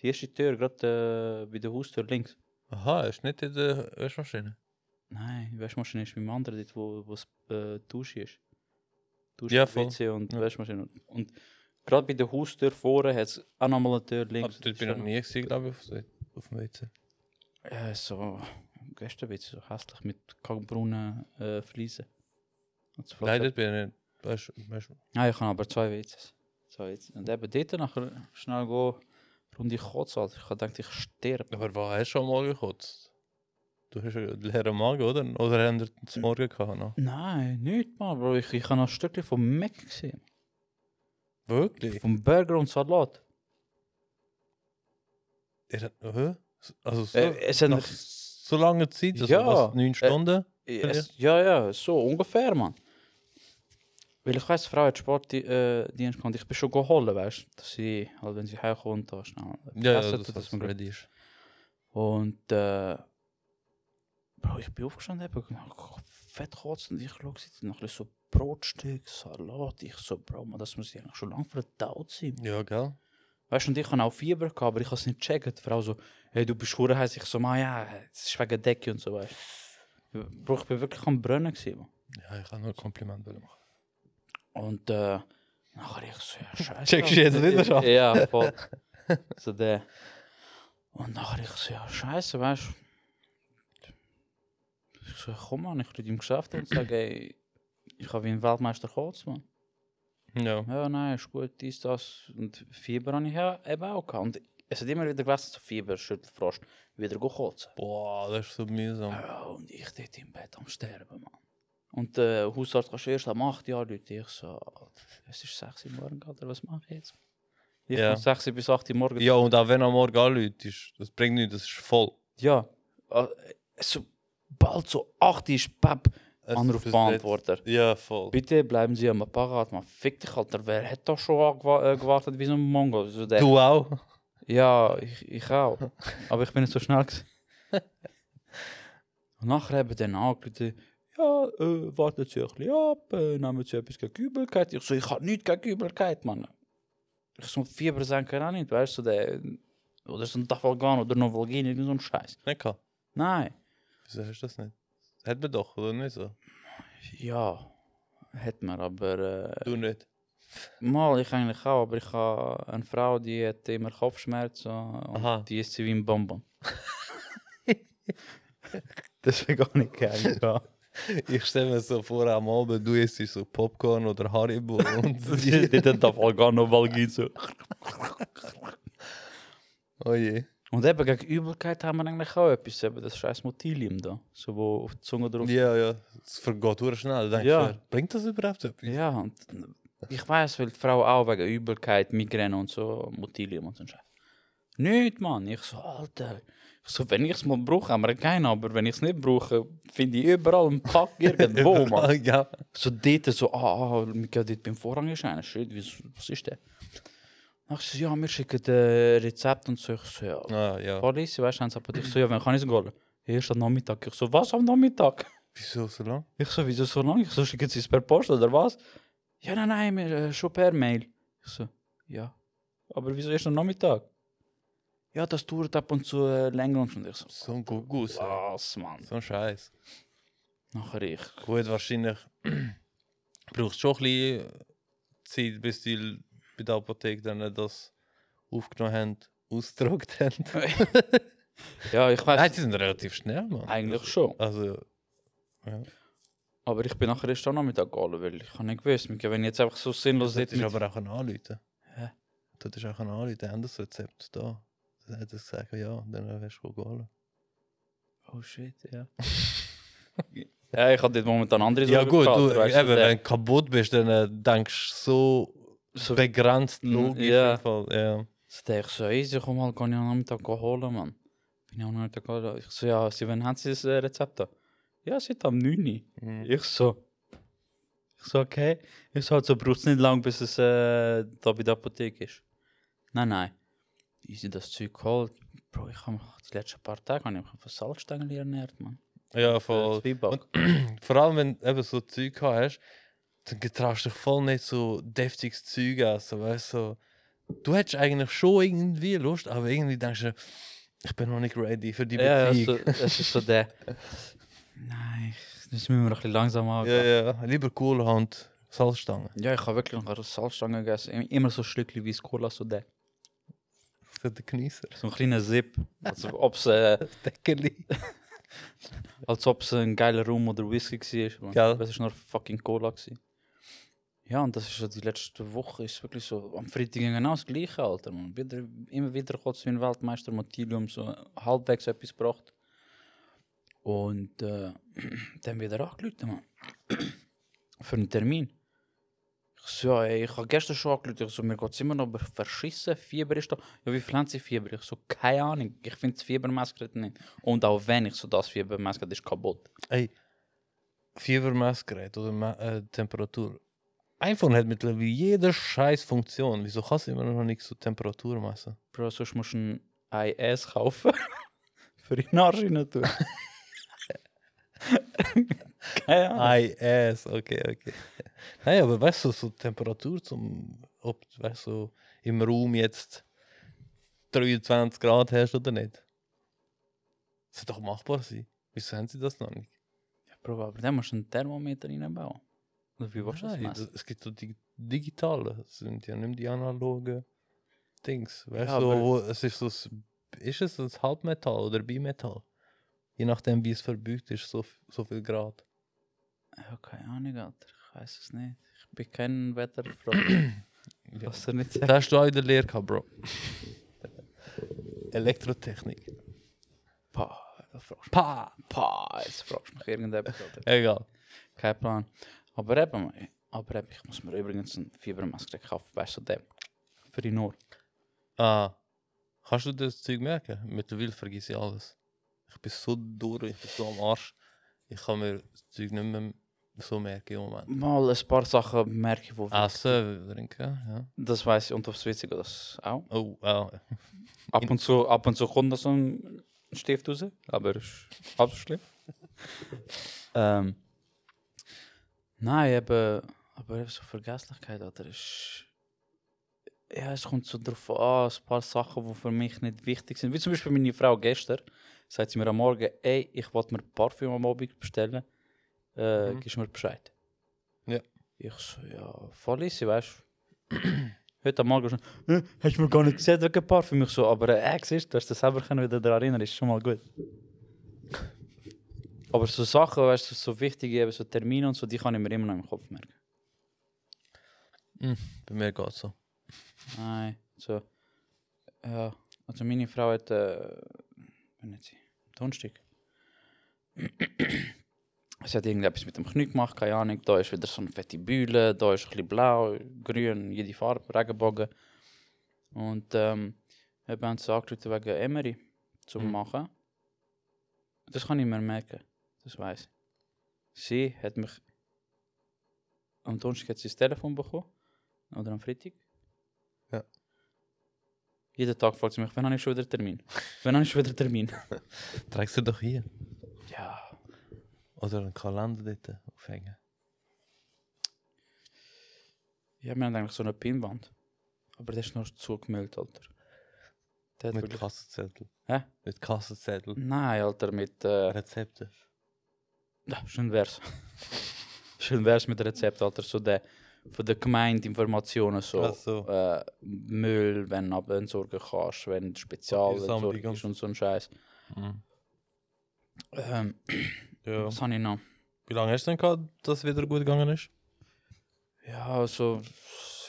[SPEAKER 2] Die erste Tür, gerade äh, bei der Haustür links.
[SPEAKER 1] Aha, ist nicht in der Waschmaschine.
[SPEAKER 2] Nein, die Waschmaschine ist beim anderen, dort wo wo es äh, Dusche ist. Dusche,
[SPEAKER 1] Ja, voll.
[SPEAKER 2] WC und
[SPEAKER 1] Ja.
[SPEAKER 2] Waschmaschine. Und, und gerade bei der Haustür vorne hat es auch nochmal eine Tür
[SPEAKER 1] Aber
[SPEAKER 2] links.
[SPEAKER 1] dort bin ich noch nie glaube ich, auf, auf dem WC.
[SPEAKER 2] Ja, so wird so hässlich mit kalkbraunen äh, Fliesen.
[SPEAKER 1] Nein, dort bin ich nicht. Weißt, weißt,
[SPEAKER 2] Nein, ich habe aber zwei WCs. Zwei WCs. Und eben dort nachher schnell gehen, rund die Kotze. Alter. Ich habe gedacht, ich sterbe.
[SPEAKER 1] aber was hast du schon mal gekotzt? Du hast einen leeren Magen, oder? Oder haben wir zum Morgen gehabt? Noch?
[SPEAKER 2] Nein, nicht mal, Bro. Ich, ich habe noch ein Stückchen vom Mac gesehen.
[SPEAKER 1] Wirklich?
[SPEAKER 2] Vom Burger und Salat.
[SPEAKER 1] Er hat? Also so,
[SPEAKER 2] Äh, es hat
[SPEAKER 1] nach so langer Zeit, also
[SPEAKER 2] Ja,
[SPEAKER 1] was, neun
[SPEAKER 2] äh,
[SPEAKER 1] Stunden?
[SPEAKER 2] Es, ja, ja, so ungefähr, man. Weil ich die Frau hat Sportdienst äh. Ich bin schon geholt, weißt du, dass sie, halt, wenn sie heimkommt, da schnell
[SPEAKER 1] ja, ja, das, das
[SPEAKER 2] man
[SPEAKER 1] ready ist.
[SPEAKER 2] Und, äh, Bro, ich bin aufgestanden, eben, fett kotzen ich schaue, sie noch ein bisschen so Brotstück, Salat. Ich so, Bro, man, das muss ja eigentlich schon lange verdaut sein.
[SPEAKER 1] Ja, gell?
[SPEAKER 2] Weißt du, und ich habe auch Fieber gehabt, aber ich habe es nicht gecheckt. Frau so, hey, du bist hure heiß. Ich so, man, ja, es ist wegen Decke und so, weißt du. Ich bin wirklich am Brennen gewesen, man.
[SPEAKER 1] Ja, ich kann nur ein Kompliment machen.
[SPEAKER 2] Und äh, nachher ich so, ja, scheiße.
[SPEAKER 1] Checkst du jetzt wieder an?
[SPEAKER 2] Ja, voll. so der. Und nachher ich so, ja, scheiße, weißt du. Ich so, komm mal, ich rufe ihm Geschäft und sage, ey, ich habe wie ein Weltmeister Kurz, man.
[SPEAKER 1] Ja.
[SPEAKER 2] Ja, nein, ist gut, dies, das. Und Fieber habe ich ja eben auch gehabt. Und es hat immer wieder gewesen, so Fieber, Schüttelfrost, wieder kotzen.
[SPEAKER 1] Boah, das ist so mühsam.
[SPEAKER 2] Ja, und ich dort im Bett am Sterben, Mann. Und der Hausarzt kannst du erst am 8 Jahr Leute. Ich so, es ist 6 Uhr morgen, oder was mache ich jetzt? Ich
[SPEAKER 1] Ja.
[SPEAKER 2] ja. 6 Uhr bis 8 Uhr morgen.
[SPEAKER 1] Ja, und auch wenn am Morgen anläutest, das bringt nichts, das ist voll.
[SPEAKER 2] Ja. Äh, Sobald so 8 Uhr ist, Pep,
[SPEAKER 1] Es
[SPEAKER 2] Anrufbeantworter.
[SPEAKER 1] Ja, voll.
[SPEAKER 2] Bitte bleiben Sie am Apparat, man. Fick dich, Alter. Wer hat doch schon angewa- äh, gewartet wie so ein Mongo? So der.
[SPEAKER 1] Du auch?
[SPEAKER 2] Ja, ich, ich auch. Aber ich bin nicht so schnell. gewesen. Und nachher haben dann angerufen, ja, äh, warten Sie ein bisschen ab, äh, nehmen Sie etwas gegen Übelkeit. Ich so, ich habe nichts gegen Übelkeit, Mann. Ich so, Fieber senken auch nicht, weißt du, der, oder so ein Tafalgan oder Novalgin, irgend so ein Scheiß.
[SPEAKER 1] Nicht gehabt.
[SPEAKER 2] Nein.
[SPEAKER 1] Wieso hast du das nicht? Man doch, oder nicht so?
[SPEAKER 2] Ja, hat man, aber... Äh,
[SPEAKER 1] Du nicht.
[SPEAKER 2] Mal, ich eigentlich auch, aber ich habe eine Frau, die hat immer Kopfschmerzen und
[SPEAKER 1] Aha.
[SPEAKER 2] die ist sie wie ein Bonbon. Deswegen gar nicht geil. Ja.
[SPEAKER 1] Ich stelle mir so vor, am Abend, du isst so Popcorn oder Haribo und
[SPEAKER 2] die die hat noch Valgin so.
[SPEAKER 1] Oh je.
[SPEAKER 2] Und eben gegen Übelkeit haben wir eigentlich auch etwas, eben das scheiß Motilium da, so wo auf die Zunge drauf.
[SPEAKER 1] Ja, ja. Es vergeht sehr schnell. Denkst
[SPEAKER 2] Ja.
[SPEAKER 1] du, bringt das überhaupt etwas?
[SPEAKER 2] Ja, und ich weiß, weil die Frau auch wegen Übelkeit, Migräne und so, Motilium und so ein Scheiß. Nicht, Mann. Ich so, Alter. Ich so, wenn ich es mal brauche, haben wir keinen, aber wenn ich es nicht brauche, finde ich überall einen Pack irgendwo, Mann.
[SPEAKER 1] ja.
[SPEAKER 2] So dort so, ah, ah, wir gehen dort beim Vorrangschein. Shit, was, was ist der? Ach so, ja, wir schicken ein Rezept und so. Ich so, ja,
[SPEAKER 1] Ah, ja.
[SPEAKER 2] Police, weißt du, haben sie aber ich so, ja, wann kann ich es holen? Erst am Nachmittag. Ich so, was am Nachmittag?
[SPEAKER 1] Wieso so lang?
[SPEAKER 2] Ich so, wieso so lange? Ich so, schicken sie es per Post oder was? Ja, nein, nein, wir, äh, schon per Mail. Ich so, ja. Aber wieso erst am Nachmittag? Ja, das dauert ab und zu äh, länger und ich so,
[SPEAKER 1] So ein Gugus.
[SPEAKER 2] was, Mann?
[SPEAKER 1] So ein Scheiß.
[SPEAKER 2] Nachher ich.
[SPEAKER 1] Gut, wahrscheinlich brauchst du schon ein bisschen Zeit, bis die bei der Apotheke dann das aufgenommen haben, ausgedruckt haben.
[SPEAKER 2] Ja, ich weiß
[SPEAKER 1] Nein, die sind relativ schnell, Mann.
[SPEAKER 2] eigentlich schon.
[SPEAKER 1] Also,
[SPEAKER 2] Aber ich bin nachher erst am Nachmittag gegangen, weil ich habe nicht gewusst, wenn ich jetzt einfach so sinnlos
[SPEAKER 1] das
[SPEAKER 2] dort
[SPEAKER 1] ist
[SPEAKER 2] mit...
[SPEAKER 1] aber auch ein Anrufen.
[SPEAKER 2] Hä?
[SPEAKER 1] Das ist auch ein Anrufen, haben das Rezept da. Dann hat er gesagt, ja, dann wirst du gehen.
[SPEAKER 2] Oh shit, ja. ja, ich habe dort momentan andere
[SPEAKER 1] Ja
[SPEAKER 2] Sorgen
[SPEAKER 1] gut,
[SPEAKER 2] gehabt,
[SPEAKER 1] du,
[SPEAKER 2] weißt
[SPEAKER 1] eben, wenn du kaputt bist, dann äh, denkst du so,
[SPEAKER 2] So-
[SPEAKER 1] begrenzt
[SPEAKER 2] Mm,
[SPEAKER 1] logisch.
[SPEAKER 2] ja.
[SPEAKER 1] im Fall. ja.
[SPEAKER 2] So dachte ich so, easy, komm mal, kann ich am Nachmittag holen, Mann. Bin ich am Nachmittag geholt. Ich so, ja, wann haben sie das äh, Rezept da? Ja, seit am 9. Uhr.
[SPEAKER 1] Mhm.
[SPEAKER 2] Ich so, ich so, okay. Ich so, also braucht es nicht lang, bis es äh, da bei der Apotheke ist. Nein, nein. Easy das Zeug geholt. Bro, ich habe mich die letzten paar Tage habe ich mich von Salzstangen ernährt, Mann.
[SPEAKER 1] Ja, voll.
[SPEAKER 2] Zwieback.
[SPEAKER 1] Vor allem, wenn du eben so Zeug hast, dann getraust du dich voll nicht so deftiges Zeug essen, weißt du? So. Du hättest eigentlich schon irgendwie Lust, aber irgendwie denkst du, ich bin noch nicht ready für die
[SPEAKER 2] Ja, ja,
[SPEAKER 1] Beziehung.
[SPEAKER 2] so, es ist so der. Nein, das müssen wir noch ein bisschen langsam
[SPEAKER 1] Ja,
[SPEAKER 2] angehen.
[SPEAKER 1] ja, lieber Kohlhand, Salzstangen.
[SPEAKER 2] Ja, ich habe wirklich noch eine Salzstange gegessen. Im- Immer so ein Stückchen wie Cola, so der.
[SPEAKER 1] Für den Genießer.
[SPEAKER 2] So ein kleiner Zip. Also, ob es äh,
[SPEAKER 1] Deckeli.
[SPEAKER 2] als ob es ein geiler Rum oder Whisky war.
[SPEAKER 1] Gell?
[SPEAKER 2] Das war nur fucking Cola. Gewesen. Ja, und das ist so die letzte Woche ist wirklich so. Am Freitag genau das gleiche, Alter. Man. Wieder, immer wieder kurz wie ein Weltmeister Motilium so halbwegs etwas gebracht. Und äh, dann wieder angerufen, man. Für einen Termin. Ich so, ja, ey, ich habe gestern schon angeschaut, ich so, mir geht es immer noch verschissen, Fieber ist da. Ja, wie viel haben sie Fieber? Ich so, keine Ahnung, ich finde das Fiebermessgerät nicht. Und auch wenn ich so das Fiebermessgerät ist kaputt.
[SPEAKER 1] Ey, Fiebermessgerät oder Ma äh, Temperatur. iPhone hat mittlerweile jede scheiß Funktion. Wieso kannst du immer noch nicht so Temperatur messen?
[SPEAKER 2] Bro, sonst musst du ein IS kaufen. Für die rein tun. keine Ahnung.
[SPEAKER 1] IS, okay, okay. Nein, aber weißt du, so Temperatur zum, ob weißt du, so im Raum jetzt 23 Grad hast oder nicht? Das sollte doch machbar sein. Wieso haben sie das noch nicht?
[SPEAKER 2] Ja, Bro, aber dann musst du einen Thermometer reinbauen. Wie willst du das
[SPEAKER 1] das- es gibt so die digitale, das sind ja nicht die analogen Dings. Weißt
[SPEAKER 2] Ja,
[SPEAKER 1] du, wo, es ist so, ist es ein Halbmetall oder Bimetall? Je nachdem, wie es verbeugt ist, so, so viel Grad.
[SPEAKER 2] Ja, keine Ahnung, Alter. Ich weiß es nicht. Ich bin kein Wetterfreund.
[SPEAKER 1] Ja.
[SPEAKER 2] Was er nicht sagt.
[SPEAKER 1] Das hast du auch in der Lehre gehabt, Bro. Elektrotechnik.
[SPEAKER 2] Pah, da fragst du
[SPEAKER 1] Pa!
[SPEAKER 2] mich. Pah, jetzt fragst du mich irgendetwas.
[SPEAKER 1] Egal.
[SPEAKER 2] Kein Plan. Aber eben, aber eben, ich muss mir übrigens ein Fiebermessgerät kaufen, weißt du, dem. Für die Nur.
[SPEAKER 1] Ah. Kannst du das Zeug merken? Mittlerweile vergesse ich alles. Ich bin so durch, ich bin so am Arsch. Ich kann mir das Zeug nicht mehr so merken im Moment.
[SPEAKER 2] Mal ein paar Sachen merke ich, wo
[SPEAKER 1] Essen, trinken, ja.
[SPEAKER 2] Das weiß ich, und aufs Witzige das auch.
[SPEAKER 1] Oh, ah.
[SPEAKER 2] Ab und zu, ab und zu kommt da so ein Stift raus, aber ist halb so schlimm. ähm, nein, eben, aber eben so Vergesslichkeit, oder ist... Ja, es kommt so drauf an, ein paar Sachen, die für mich nicht wichtig sind. Wie zum Beispiel meine Frau gestern, sagt sie mir am Morgen, ey, ich wollte mir Parfüm am Abend bestellen, äh,
[SPEAKER 1] Mhm.
[SPEAKER 2] gibst mir Bescheid.
[SPEAKER 1] Ja.
[SPEAKER 2] Ich so, ja, voll easy, weißt du. Heute am Morgen schon, äh, hast du mir gar nicht gesagt, wegen Parfüm? Ich so, aber äh, siehst du, du hast das selber können wieder daran erinnern, ist schon mal gut. Aber so Sachen, weißt du, so wichtige, eben so Termine und so, die kann ich mir immer noch im Kopf merken.
[SPEAKER 1] Bei mir geht so.
[SPEAKER 2] Nein, so. Ja, also meine Frau hat, äh, hat sie? Donnerstag. sie hat irgendetwas mit dem Knie gemacht, keine Ahnung. Da ist wieder so eine fette Bühle, da ist ein bisschen blau, grün, jede Farbe, Regenbogen. Und ähm, wir haben sie angerufen wegen Emery zu
[SPEAKER 1] Mhm.
[SPEAKER 2] machen. Das kann ich mir merken, das weiß ich. Sie hat mich am Donnerstag hat sie das Telefon bekommen, oder am Freitag.
[SPEAKER 1] Ja.
[SPEAKER 2] Jeden Tag fragt sie mich, wann habe ich schon wieder Termin? wann habe ich schon wieder Termin?
[SPEAKER 1] Trägst du doch hier.
[SPEAKER 2] ja.
[SPEAKER 1] Oder einen Kalender dort aufhängen.
[SPEAKER 2] Ja, wir haben eigentlich so eine Pinwand. Aber das ist noch zugemüllt, Alter. Der hat
[SPEAKER 1] Mit
[SPEAKER 2] wirklich...
[SPEAKER 1] Kassenzettel.
[SPEAKER 2] Hä?
[SPEAKER 1] Mit Kassenzettel.
[SPEAKER 2] Nein, Alter, mit... Äh...
[SPEAKER 1] Rezepte.
[SPEAKER 2] Ja, schön wär's. schön wär's mit Rezept, Alter. So der... Von der Gemeinde Informationen so.
[SPEAKER 1] So.
[SPEAKER 2] Äh, Müll, wenn du abentsorgen kannst, wenn Spezialentsorgung
[SPEAKER 1] Papiersammlung
[SPEAKER 2] ist und so ein Scheiß.
[SPEAKER 1] Mhm.
[SPEAKER 2] Ähm,
[SPEAKER 1] Ja.
[SPEAKER 2] was habe ich noch?
[SPEAKER 1] Wie lange hast du denn gehabt, dass es wieder gut gegangen ist?
[SPEAKER 2] Ja, also...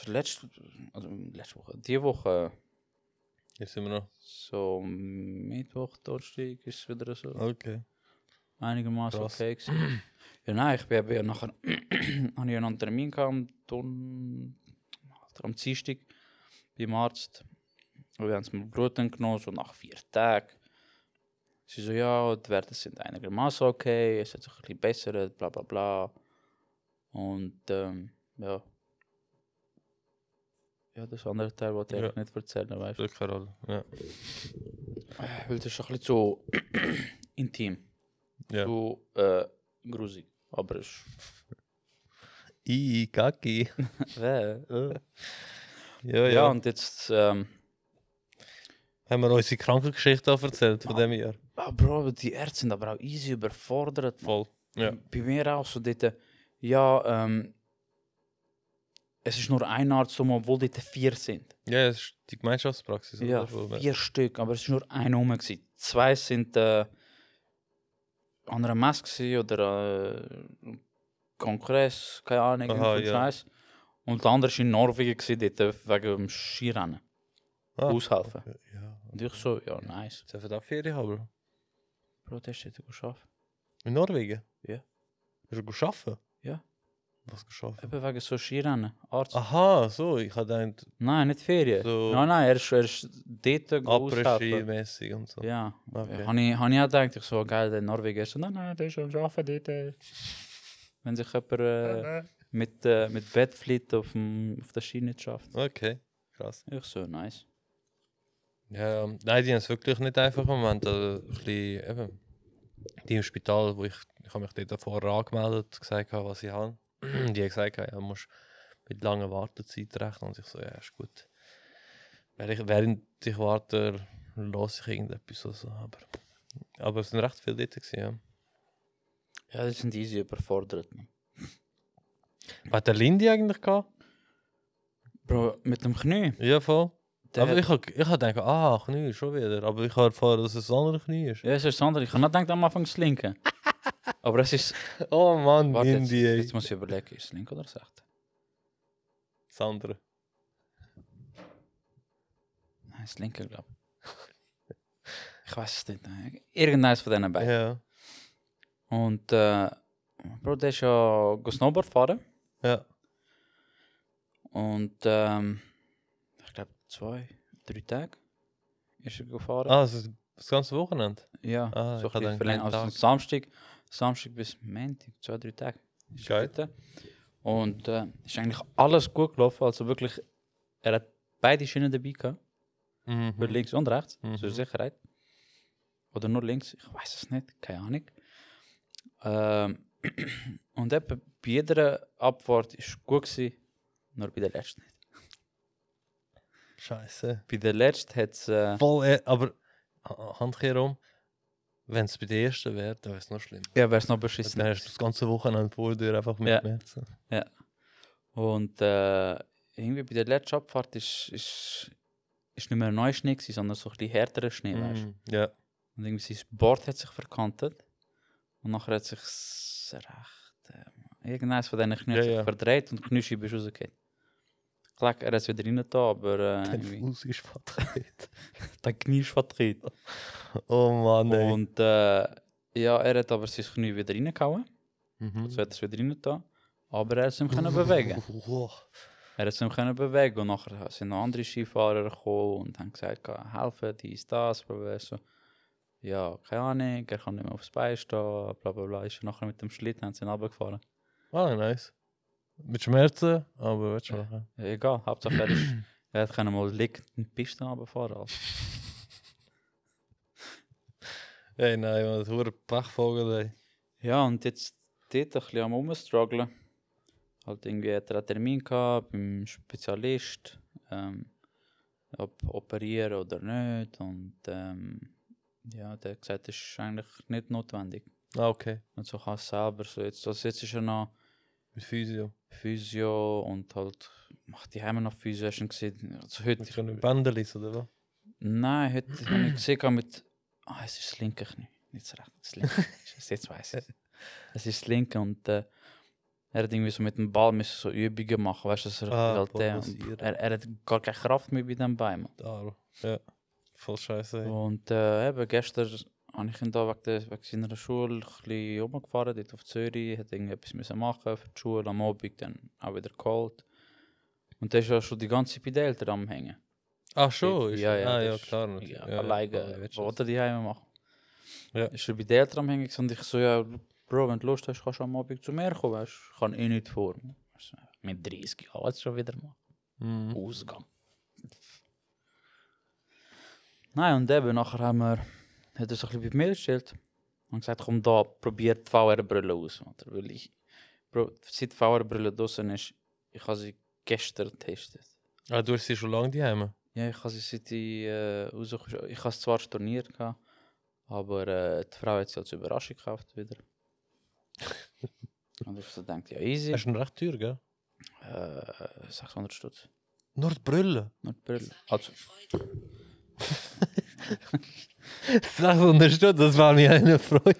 [SPEAKER 2] Letzte... Also letzte Woche... Die Woche...
[SPEAKER 1] Jetzt sind wir noch.
[SPEAKER 2] So Mittwoch, Donnerstag ist es wieder so.
[SPEAKER 1] Okay.
[SPEAKER 2] Einigermaßen okay gewesen. Ja, nein, ich bin eben ja nachher, habe ich einen Termin gehabt am, Don am Dienstag beim Arzt. Wir haben es mit Blut genommen, so nach vier Tagen. Sie so, ja, die Werte sind einigermaßen okay, es hat sich ein bisschen bessert, bla bla bla. Und ähm, ja. Ja, das andere Teil wollte ich
[SPEAKER 1] Ja.
[SPEAKER 2] nicht erzählen, weißt du.
[SPEAKER 1] Ja.
[SPEAKER 2] Weil das ist ein bisschen zu intim,
[SPEAKER 1] Ja.
[SPEAKER 2] zu äh, grusig. Aber es
[SPEAKER 1] I, Kaki.
[SPEAKER 2] Äh.
[SPEAKER 1] Ja,
[SPEAKER 2] Ja,
[SPEAKER 1] ja.
[SPEAKER 2] und jetzt, ähm,
[SPEAKER 1] Haben wir unsere Krankengeschichte auch erzählt von dem Jahr?
[SPEAKER 2] ah, Bro, die Ärzte sind aber auch easy überfordert.
[SPEAKER 1] Voll. Ja.
[SPEAKER 2] Bei mir auch so dort, ja, ähm, es ist nur ein Arzt, obwohl dort vier sind.
[SPEAKER 1] Ja, es ist die Gemeinschaftspraxis.
[SPEAKER 2] Ja, vier Stück, aber es ist nur ein rum. gewesen. Zwei sind äh, an einer Messe oder äh, Kongress, keine Ahnung,
[SPEAKER 1] Aha,
[SPEAKER 2] irgendein
[SPEAKER 1] ja.
[SPEAKER 2] Und der andere war in Norwegen dort, wegen dem Skirennen.
[SPEAKER 1] Ah,
[SPEAKER 2] Aushelfen.
[SPEAKER 1] okay, Ja.
[SPEAKER 2] Und ich so, ja, nice.
[SPEAKER 1] Einfach da Ferien haben. Bro.
[SPEAKER 2] Der ist dort geschafft.
[SPEAKER 1] In Norwegen?
[SPEAKER 2] Ja.
[SPEAKER 1] Hast du arbeiten? Was geschafft?
[SPEAKER 2] Eben wegen so Skirennen. Arzt.
[SPEAKER 1] Aha, so, ich habe gedacht,
[SPEAKER 2] Nein, nicht Ferien.
[SPEAKER 1] So-
[SPEAKER 2] Nein, nein, er ist, er ist dort aushelfen.
[SPEAKER 1] Après-Ski-mäßig und so.
[SPEAKER 2] Ja.
[SPEAKER 1] Okay.
[SPEAKER 2] Habe ich, hab ich auch gedacht, ich so geil, der Norweger ist so, nein, nein, der ist am Arbeiten dort. Wenn sich jemand äh, mit, äh, mit Bettflight auf, dem, auf der Ski nicht schafft.
[SPEAKER 1] Okay, krass.
[SPEAKER 2] Ich so, nice.
[SPEAKER 1] Ja, nein, die haben es wirklich nicht einfach im Moment. Also, ein bisschen, eben, die im Spital, wo ich, ich habe mich dort davor angemeldet, gesagt habe, was ich habe. Die haben gesagt, ja, du musst mit langer Wartezeit rechnen. Und ich so, ja, ist gut. Während ich, warte, los ich irgendetwas oder so. Aber, aber es sind recht viele gewesen, ja.
[SPEAKER 2] Ja, die sind easy überfordert. Man.
[SPEAKER 1] Was hat der Lindy eigentlich gehabt?
[SPEAKER 2] Bro, mit dem Knie.
[SPEAKER 1] Ja, voll.
[SPEAKER 2] Der
[SPEAKER 1] aber ich habe ich hab gedacht, ah, Knie, schon wieder. Aber ich habe erfahren, dass es das andere Knie ist.
[SPEAKER 2] Ja, es ist das andere. Ich habe nicht gedacht, am Anfang das linke. Aber es ist.
[SPEAKER 1] Oh
[SPEAKER 2] Warte, jetzt,
[SPEAKER 1] Lindy, ey.
[SPEAKER 2] jetzt muss ich überlegen, ist es linke oder rechte?
[SPEAKER 1] Das andere.
[SPEAKER 2] Nein, das linke, glaube ich. Ich weiß es nicht. nein. Irgendeines von diesen beiden.
[SPEAKER 1] Ja,
[SPEAKER 2] Und, äh, Bro, der ist ja go Snowboard fahren.
[SPEAKER 1] ja.
[SPEAKER 2] Und, ähm, ich glaube, zwei, drei Tage ist er gefahren.
[SPEAKER 1] Ah, das ist das ganze Wochenende?
[SPEAKER 2] Ja,
[SPEAKER 1] Ah,
[SPEAKER 2] so ein
[SPEAKER 1] hab
[SPEAKER 2] bisschen
[SPEAKER 1] gedacht,
[SPEAKER 2] verlängert.
[SPEAKER 1] einen
[SPEAKER 2] Also
[SPEAKER 1] Tag.
[SPEAKER 2] Samstag, Samstag bis Montag, zwei, drei Tage. ist
[SPEAKER 1] Geil.
[SPEAKER 2] dort. Und äh, ist eigentlich alles gut gelaufen. Also wirklich, er hat beide Schienen dabei gehabt. Für
[SPEAKER 1] Mhm.
[SPEAKER 2] links und rechts,
[SPEAKER 1] Mhm.
[SPEAKER 2] zur Sicherheit. Oder nur links, ich weiß es nicht, keine Ahnung. Ähm, und eben, bei jeder Abfahrt war es gut, gewesen, nur bei der letzten nicht.
[SPEAKER 1] Scheiße.
[SPEAKER 2] Bei der letzten hat es. Äh,
[SPEAKER 1] Voll, äh, aber Ha- Handkehr um, wenn es bei der ersten wäre, dann wäre es noch schlimm.
[SPEAKER 2] ja, wäre es noch beschissen.
[SPEAKER 1] Dann hast du das ganze Wochenende vor dir einfach mit
[SPEAKER 2] Ja.
[SPEAKER 1] Schmerzen.
[SPEAKER 2] Und äh, irgendwie bei der letzten Abfahrt ist, ist, ist nicht mehr neuer Schnee, gewesen, sondern so ein bisschen härterer Schnee. Weißt?
[SPEAKER 1] Mhm. Ja.
[SPEAKER 2] Und irgendwie sein Board hat sich verkantet. Und nachher hat sich recht. Äh, irgendeines von diesen Knien
[SPEAKER 1] Ja, ja.
[SPEAKER 2] verdreht und die Kniescheibe ist rausgekommen. Klar, er es wieder rein da, aber äh,
[SPEAKER 1] Dein Fuß ist verdreht.
[SPEAKER 2] der Knie ist verdreht.
[SPEAKER 1] Oh Mann, ey.
[SPEAKER 2] Und äh, ja, er hat aber sein Knie wieder reingehauen.
[SPEAKER 1] Mhm.
[SPEAKER 2] So hat er es wieder rein da. Aber er hat es ihm können bewegen. Er hat es ihm können bewegen und nachher sind noch andere Skifahrer gekommen und haben gesagt, «Kann helfen, dies, das, bla bla. So, ja, keine Ahnung, er kann nicht mehr aufs Bein stehen, bla bla bla. Ist er nachher mit dem Schlitten haben sie ihn runtergefahren.
[SPEAKER 1] Ah, nice. Mit Schmerzen, aber weißt du
[SPEAKER 2] Ja. egal, Hauptsache er, ist, er hat können mal liegend die Piste runterfahren. Also.
[SPEAKER 1] Ey, nein, man, das ist ein Pechvogel, ey.
[SPEAKER 2] Ja, und jetzt dort ein bisschen am Umstrugglen. Halt irgendwie hat er einen Termin gehabt beim Spezialist, ähm, ob operieren oder nicht. Und ähm, ja, der hat gesagt, das ist eigentlich nicht notwendig.
[SPEAKER 1] Ah, okay.
[SPEAKER 2] Und so kann er selber. So jetzt, also jetzt ist er noch
[SPEAKER 1] Mit Physio.
[SPEAKER 2] Physio und halt macht die Heime noch Physio. Ihn gesehen? Also heute,
[SPEAKER 1] Mit so einem Bändelis, oder was?
[SPEAKER 2] Nein, heute habe ich gesehen mit. Ah, es ist das linke Knie. Nicht das rechte, das linke. Jetzt weiß ich es. Es ist das linke und äh, er hat irgendwie so mit dem Ball müssen so Übungen machen, weißt du, dass er
[SPEAKER 1] Ah,
[SPEAKER 2] halt, äh, und er, er hat gar keine Kraft mehr bei dem Bein. Mann.
[SPEAKER 1] Da, ja. Voll scheiße, ey.
[SPEAKER 2] Und äh, eben gestern habe ich ihn da wegen, der, wegen seiner Schule ein bisschen rumgefahren, dort auf Zürich, hat irgendetwas müssen machen für die Schule, am Abend dann auch wieder geholt. Und der ist ja schon die ganze Zeit bei den Eltern am Hängen.
[SPEAKER 1] Ach schon, ist
[SPEAKER 2] ja, ja,
[SPEAKER 1] ah, ja, klar.
[SPEAKER 2] Ja,
[SPEAKER 1] Ja,
[SPEAKER 2] alleine,
[SPEAKER 1] ja,
[SPEAKER 2] was er die Heime machen?
[SPEAKER 1] Ja.
[SPEAKER 2] Ist er bei den Eltern am Hängen und ich so, ja, Bro, wenn du Lust hast, kannst du am Abend zu mir kommen, weißt du, ich kann eh nicht vor. Ich Mit 30 Jahren was schon wieder machen.
[SPEAKER 1] Mhm.
[SPEAKER 2] Ausgang. Nein, und eben, nachher haben wir, hat er so ein bisschen bei mir gestellt und gesagt, komm da, probier die VR-Brille aus. Oder? Weil ich, seit die VR-Brille draußen ist, ich habe sie gestern getestet.
[SPEAKER 1] Ah, du hast sie schon lange daheim?
[SPEAKER 2] Ja, ich habe sie seit ich äh, rausgekommen Ich habe es zwar storniert, gehabt, aber äh, die Frau hat sie als Überraschung gekauft wieder. und ich so denkt, ja, easy.
[SPEAKER 1] Das ist schon recht teuer, gell?
[SPEAKER 2] Äh, 600 Stutz.
[SPEAKER 1] Nur die Brille.
[SPEAKER 2] Nur die Brille. Also,
[SPEAKER 1] 600 Stutz, das war mir eine Freude.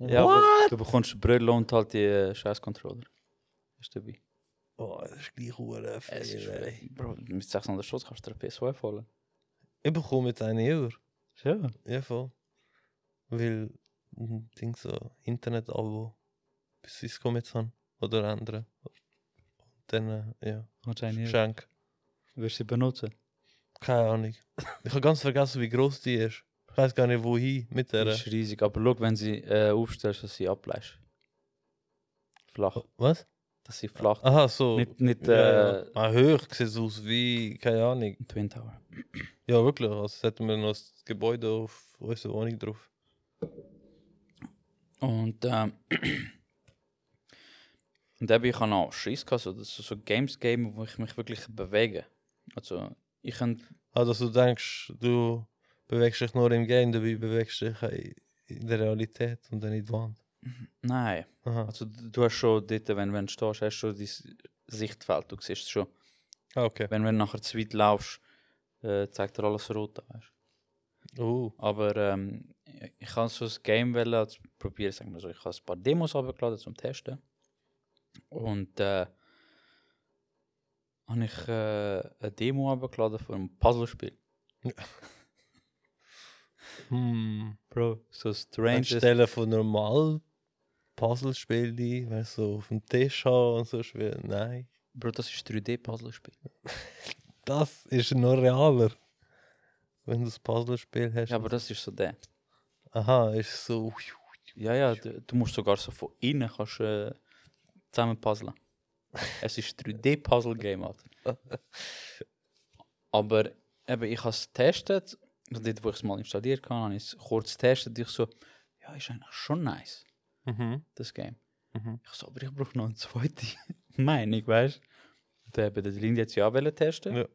[SPEAKER 2] ja, aber du bekommst Brille und halt die äh, scheiß Controller. Ist dabei.
[SPEAKER 1] Oh, das ist gleich hure
[SPEAKER 2] Es ist,
[SPEAKER 1] viel, ey.
[SPEAKER 2] Bro, mit 600 Stutz kannst du dir eine PS2 holen.
[SPEAKER 1] Ich bekomme jetzt eine Euro.
[SPEAKER 2] Ja.
[SPEAKER 1] Ja, voll. Weil, ein Ding so, Internet-Abo, bis Cisco jetzt haben. oder ändern. Dann, äh, ja,
[SPEAKER 2] Wahrscheinlich.
[SPEAKER 1] Geschenk.
[SPEAKER 2] Wirst du sie benutzen?
[SPEAKER 1] Keine Ahnung. Ich habe ganz vergessen, wie groß die ist. Ich weiß gar nicht, wohin mit
[SPEAKER 2] Die
[SPEAKER 1] der.
[SPEAKER 2] ist riesig, aber schau, wenn sie äh, aufstellst, dass sie ableist. Flach.
[SPEAKER 1] Was?
[SPEAKER 2] Dass sie flach.
[SPEAKER 1] Aha, so.
[SPEAKER 2] Nicht, nicht
[SPEAKER 1] ja,
[SPEAKER 2] äh,
[SPEAKER 1] ja. Ah, hoch sieht es aus wie, keine Ahnung.
[SPEAKER 2] Twin Tower.
[SPEAKER 1] Ja, wirklich. Also hätten wir noch das Gebäude auf unserer Wohnung drauf.
[SPEAKER 2] Und, ähm, und eben, ich habe auch Schiss gehabt, so, dass so Games geben, wo ich mich wirklich bewege. Also, ich kann,
[SPEAKER 1] Ah, dass du denkst, du bewegst dich nur im Game, dabei bewegst dich in- der Realität und dann in die Wand.
[SPEAKER 2] nein.
[SPEAKER 1] Aha.
[SPEAKER 2] Also, du hast schon dort, wenn, wenn du stehst, hast du schon dein Sichtfeld, du siehst schon.
[SPEAKER 1] Ah, okay.
[SPEAKER 2] Wenn, wenn du nachher zu weit laufst, äh, zeigt dir alles rot an,
[SPEAKER 1] Oh.
[SPEAKER 2] Aber ähm, ich- kann so ein Game wollen, also probieren, sagen wir so, ich habe ein paar Demos abgeladen zum Testen. Und äh, habe ich äh, eine Demo abgeladen für ein Puzzlespiel.
[SPEAKER 1] Hm.
[SPEAKER 2] Bro, so strange.
[SPEAKER 1] Anstelle von normal Puzzlespielen, weil so auf dem Tisch haben und so schwer. Nein.
[SPEAKER 2] Bro, das ist 3D-Puzzlespiel.
[SPEAKER 1] Das ist noch realer. Wenn du das Puzzlespiel hast.
[SPEAKER 2] Ja, aber das ist so der.
[SPEAKER 1] Aha, ist so.
[SPEAKER 2] Ja, ja, du, du musst sogar so von innen kannst, äh, zusammen puzzeln. es ist 3D-Puzzle-Game, Alter. Aber eben, ich habe es getestet. Also dort, wo ich es mal installiert habe, habe ich es kurz getestet. Ich so, ja, ist eigentlich schon nice,
[SPEAKER 1] Mhm.
[SPEAKER 2] das Game.
[SPEAKER 1] Mhm.
[SPEAKER 2] Ich so, aber ich brauche noch eine zweite Meinung, weißt du? Und eben, der Lindy hat ja wollen testen.
[SPEAKER 1] Ja.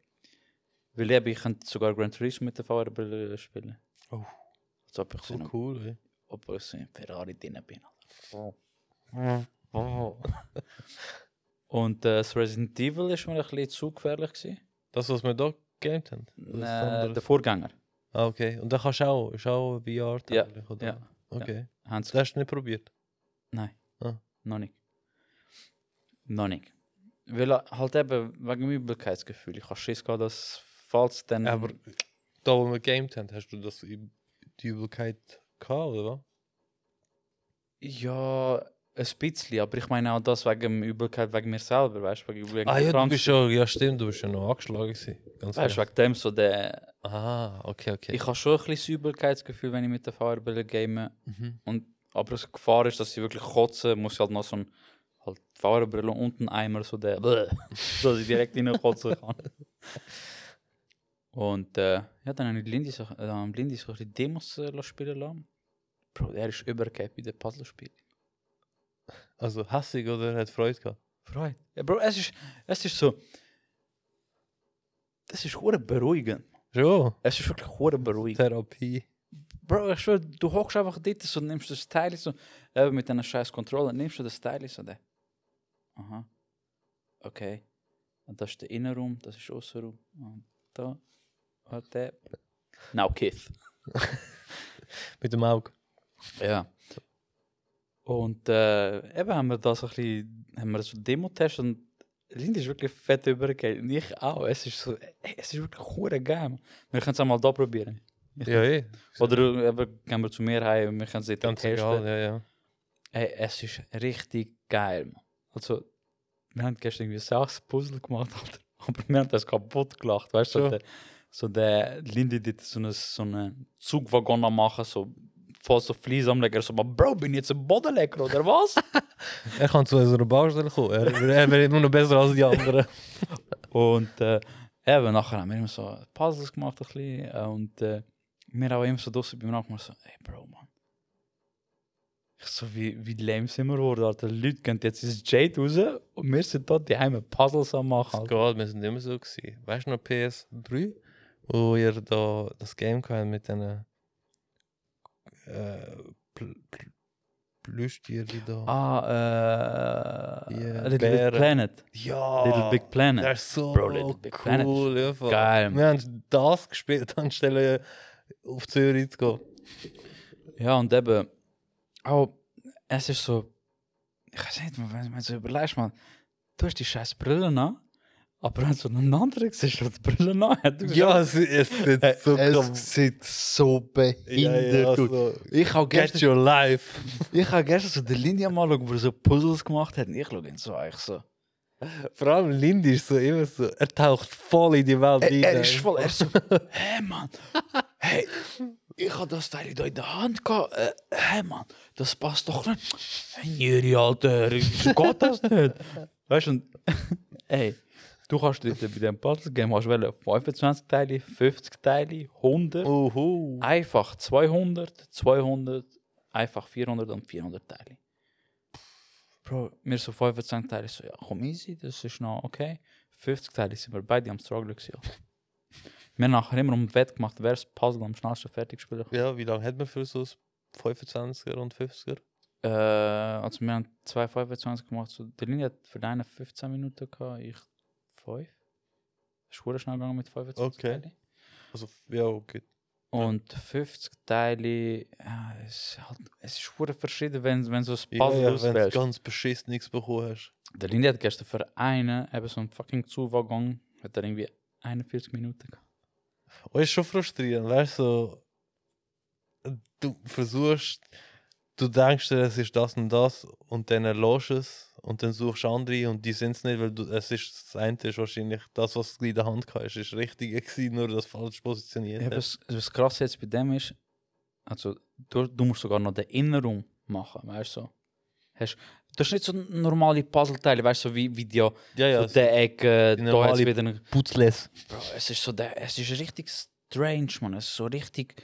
[SPEAKER 2] Weil eben, ich könnte sogar Gran Turismo mit der VR-Brille spielen.
[SPEAKER 1] Oh.
[SPEAKER 2] Als ob ich so,
[SPEAKER 1] So cool, ey.
[SPEAKER 2] ob ich so in Ferrari drin bin.
[SPEAKER 1] Oh.
[SPEAKER 2] Und äh, das Resident Evil ist mir ein bisschen zu gefährlich. Gewesen.
[SPEAKER 1] Das, was wir da gegamed haben?
[SPEAKER 2] Äh,
[SPEAKER 1] andere?
[SPEAKER 2] der Vorgänger.
[SPEAKER 1] Ah, okay. Und da kannst du auch, ist auch VR
[SPEAKER 2] Ja,
[SPEAKER 1] oder?
[SPEAKER 2] ja,
[SPEAKER 1] Okay.
[SPEAKER 2] Haben
[SPEAKER 1] Das hast du nicht probiert?
[SPEAKER 2] Nein.
[SPEAKER 1] Ah.
[SPEAKER 2] Noch nicht. Noch nicht. Weil äh, halt eben wegen dem Übelkeitsgefühl. Ich habe Schiss gehabt, dass falls dann.
[SPEAKER 1] Aber da, wo wir gegamed haben, hast du das die Übelkeit gehabt, oder was?
[SPEAKER 2] Ja, ein bisschen. Aber ich meine auch das wegen dem Übelkeit wegen mir selber, weißt du? Wegen,
[SPEAKER 1] Ah
[SPEAKER 2] der
[SPEAKER 1] ja, du bist ja, ja stimmt, du bist ja noch angeschlagen gewesen. Ganz
[SPEAKER 2] Weißt du, wegen dem so der.
[SPEAKER 1] Ah, okay, okay.
[SPEAKER 2] Ich habe schon ein bisschen Übelkeitsgefühl, wenn ich mit der Fahrbrille game.
[SPEAKER 1] Mhm.
[SPEAKER 2] Und, aber die Gefahr ist, dass sie wirklich kotzen, muss ich halt noch so ein halt Fahrerbrille und einen Eimer so der, dass ich direkt reinkotzen kann. Und äh, ja, dann habe ich Lindy so, äh, Lindy so ein bisschen Demos äh, spielen lassen. Bro, der ist übergehabt bei den Puzzlespielen.
[SPEAKER 1] Also hassig oder hat Freude gehabt?
[SPEAKER 2] Freude. Ja, Bro, es ist, es ist so. Das ist hure beruhigend.
[SPEAKER 1] Schon.
[SPEAKER 2] Es ist wirklich hure beruhigend.
[SPEAKER 1] Therapie.
[SPEAKER 2] Bro, ich schwör, du hockst einfach dort so, nimmst das Teil so, eben mit einer scheiß Kontrolle, nimmst du das Teil so, der. Aha. Okay. Und das ist der Innenraum, das ist Außenraum. Und da. Und der. Now Kith.
[SPEAKER 1] Mit dem Auge.
[SPEAKER 2] Ja. Und äh, eben haben wir das ein bisschen, haben wir so Demo-Test und Lindy ist wirklich fett übergegangen. Und ich auch. Es ist so, es ist wirklich hure geil. Wir können es einmal da probieren.
[SPEAKER 1] Ja, eh.
[SPEAKER 2] Oder eben, gehen wir zu mir heim und wir können es dort
[SPEAKER 1] Ganz
[SPEAKER 2] testen.
[SPEAKER 1] egal, ja, ja.
[SPEAKER 2] Ey, es ist richtig geil, Mann. Also, wir haben gestern irgendwie sechs Puzzle gemacht, Alter. aber wir haben das kaputt gelacht, weißt du? So
[SPEAKER 1] Schon.
[SPEAKER 2] der, so der Lindy dort so einen so eine Zugwaggon machen, so voll so Flies am Legen, so, aber Bro, bin ich jetzt ein Bodenlecker oder was?
[SPEAKER 1] Er kann zu unserer Baustelle kommen. Er, er wäre immer noch besser als die anderen.
[SPEAKER 2] und äh, eben, nachher haben wir immer so Puzzles gemacht, ein bisschen, äh, und äh, wir haben auch immer so draussen beim Nachbarn so, ey Bro, Mann. Ich so, wie, wie lame sind wir geworden, Alter. Die Leute gehen jetzt ins Jade raus und wir sind dort die Heime Puzzles am machen. Alter.
[SPEAKER 1] Gott, wir sind immer so gewesen. Weißt du noch PS3? Wo ihr da das Game mit den äh, Pl Pl Plüschtiere da.
[SPEAKER 2] Ah, äh,
[SPEAKER 1] Die
[SPEAKER 2] Little
[SPEAKER 1] Bären.
[SPEAKER 2] Big Planet.
[SPEAKER 1] ja!
[SPEAKER 2] Little Big Planet.
[SPEAKER 1] Das ist so
[SPEAKER 2] Bro, Little Big Planet
[SPEAKER 1] cool. Ja, voll.
[SPEAKER 2] geil.
[SPEAKER 1] Wir haben das gespielt, anstelle auf Zürich zu gehen.
[SPEAKER 2] Ja, und eben, auch, es ist so, ich weiß nicht, wenn du so überlegst, man, du hast die scheiß Brille an Aber wenn so einen anderen siehst, der die Brille noch hat,
[SPEAKER 1] Ja, es, es sieht
[SPEAKER 3] Äh,
[SPEAKER 1] so
[SPEAKER 3] es sieht so behindert aus.
[SPEAKER 1] so.
[SPEAKER 3] Ich habe
[SPEAKER 1] Get
[SPEAKER 3] gestern,
[SPEAKER 1] your life.
[SPEAKER 3] ich hab gestern so den Linie mal geschaut, wo er so Puzzles gemacht hat. Und ich schaue ihn so eigentlich so.
[SPEAKER 1] Vor allem Lindy ist so immer so, er taucht voll in die Welt
[SPEAKER 3] Er,
[SPEAKER 1] rein.
[SPEAKER 3] er ist voll, er ist so, hä Mann, hey, ich habe das Teil da in der Hand gehabt. Äh, hä Mann, das passt doch nicht. Hey, Alter, so geht das nicht.
[SPEAKER 2] Weißt du, und- ey, du kannst bei diesem hast du wählen 25 Teile, 50 Teile, 100,
[SPEAKER 1] Uhu.
[SPEAKER 2] einfach 200, 200, einfach 400 und 400 Teile. Bro, mir so 25 Teile so, ja, komm easy, das ist noch okay. 50 Teile sind wir beide am Struggle gewesen. Wir haben nachher immer um die Wette gemacht, wer das Puzzle am schnellsten fertig spielen kann.
[SPEAKER 1] Ja, wie lange hat man für so ein 25er und 50er?
[SPEAKER 2] Äh, also wir haben zwei 25 gemacht. So, der Linie hat für deine 15 Minuten gehabt, ich 5. Das ist verdammt schnell gegangen mit 25
[SPEAKER 1] Okay.
[SPEAKER 2] Teilen.
[SPEAKER 1] Also, ja, okay.
[SPEAKER 2] Und 50 Teile, ja, es, ist halt, es ist verdammt verschieden, wenn, wenn so ein
[SPEAKER 1] Ja,
[SPEAKER 2] Puzzle
[SPEAKER 1] ja, wenn du ganz beschissen nichts bekommen hast.
[SPEAKER 2] Der Linie hat gestern für einen, eben so einen fucking Zuwaggang, hat er irgendwie 41 Minuten gehabt.
[SPEAKER 1] Und ist schon frustrierend, weißt du? Du versuchst, du denkst dir, es ist das und das und dann erlässt es und dann suchst du andere und die sind es nicht, weil du, es ist das eine ist wahrscheinlich das, was du in der Hand hast, ist richtig gewesen, nur das falsch positioniert.
[SPEAKER 2] Ja, was, was krass jetzt bei dem ist, also du, du musst sogar noch den Innenraum machen, weißt du? So. Hast, das ist nicht so normale Puzzleteile, weißt du, so wie, wie die, ja,
[SPEAKER 1] ja,
[SPEAKER 2] so der Ecke,
[SPEAKER 1] die
[SPEAKER 2] da wieder
[SPEAKER 1] putzles.
[SPEAKER 2] Bro, es ist so der, es ist richtig strange, man, es ist so richtig,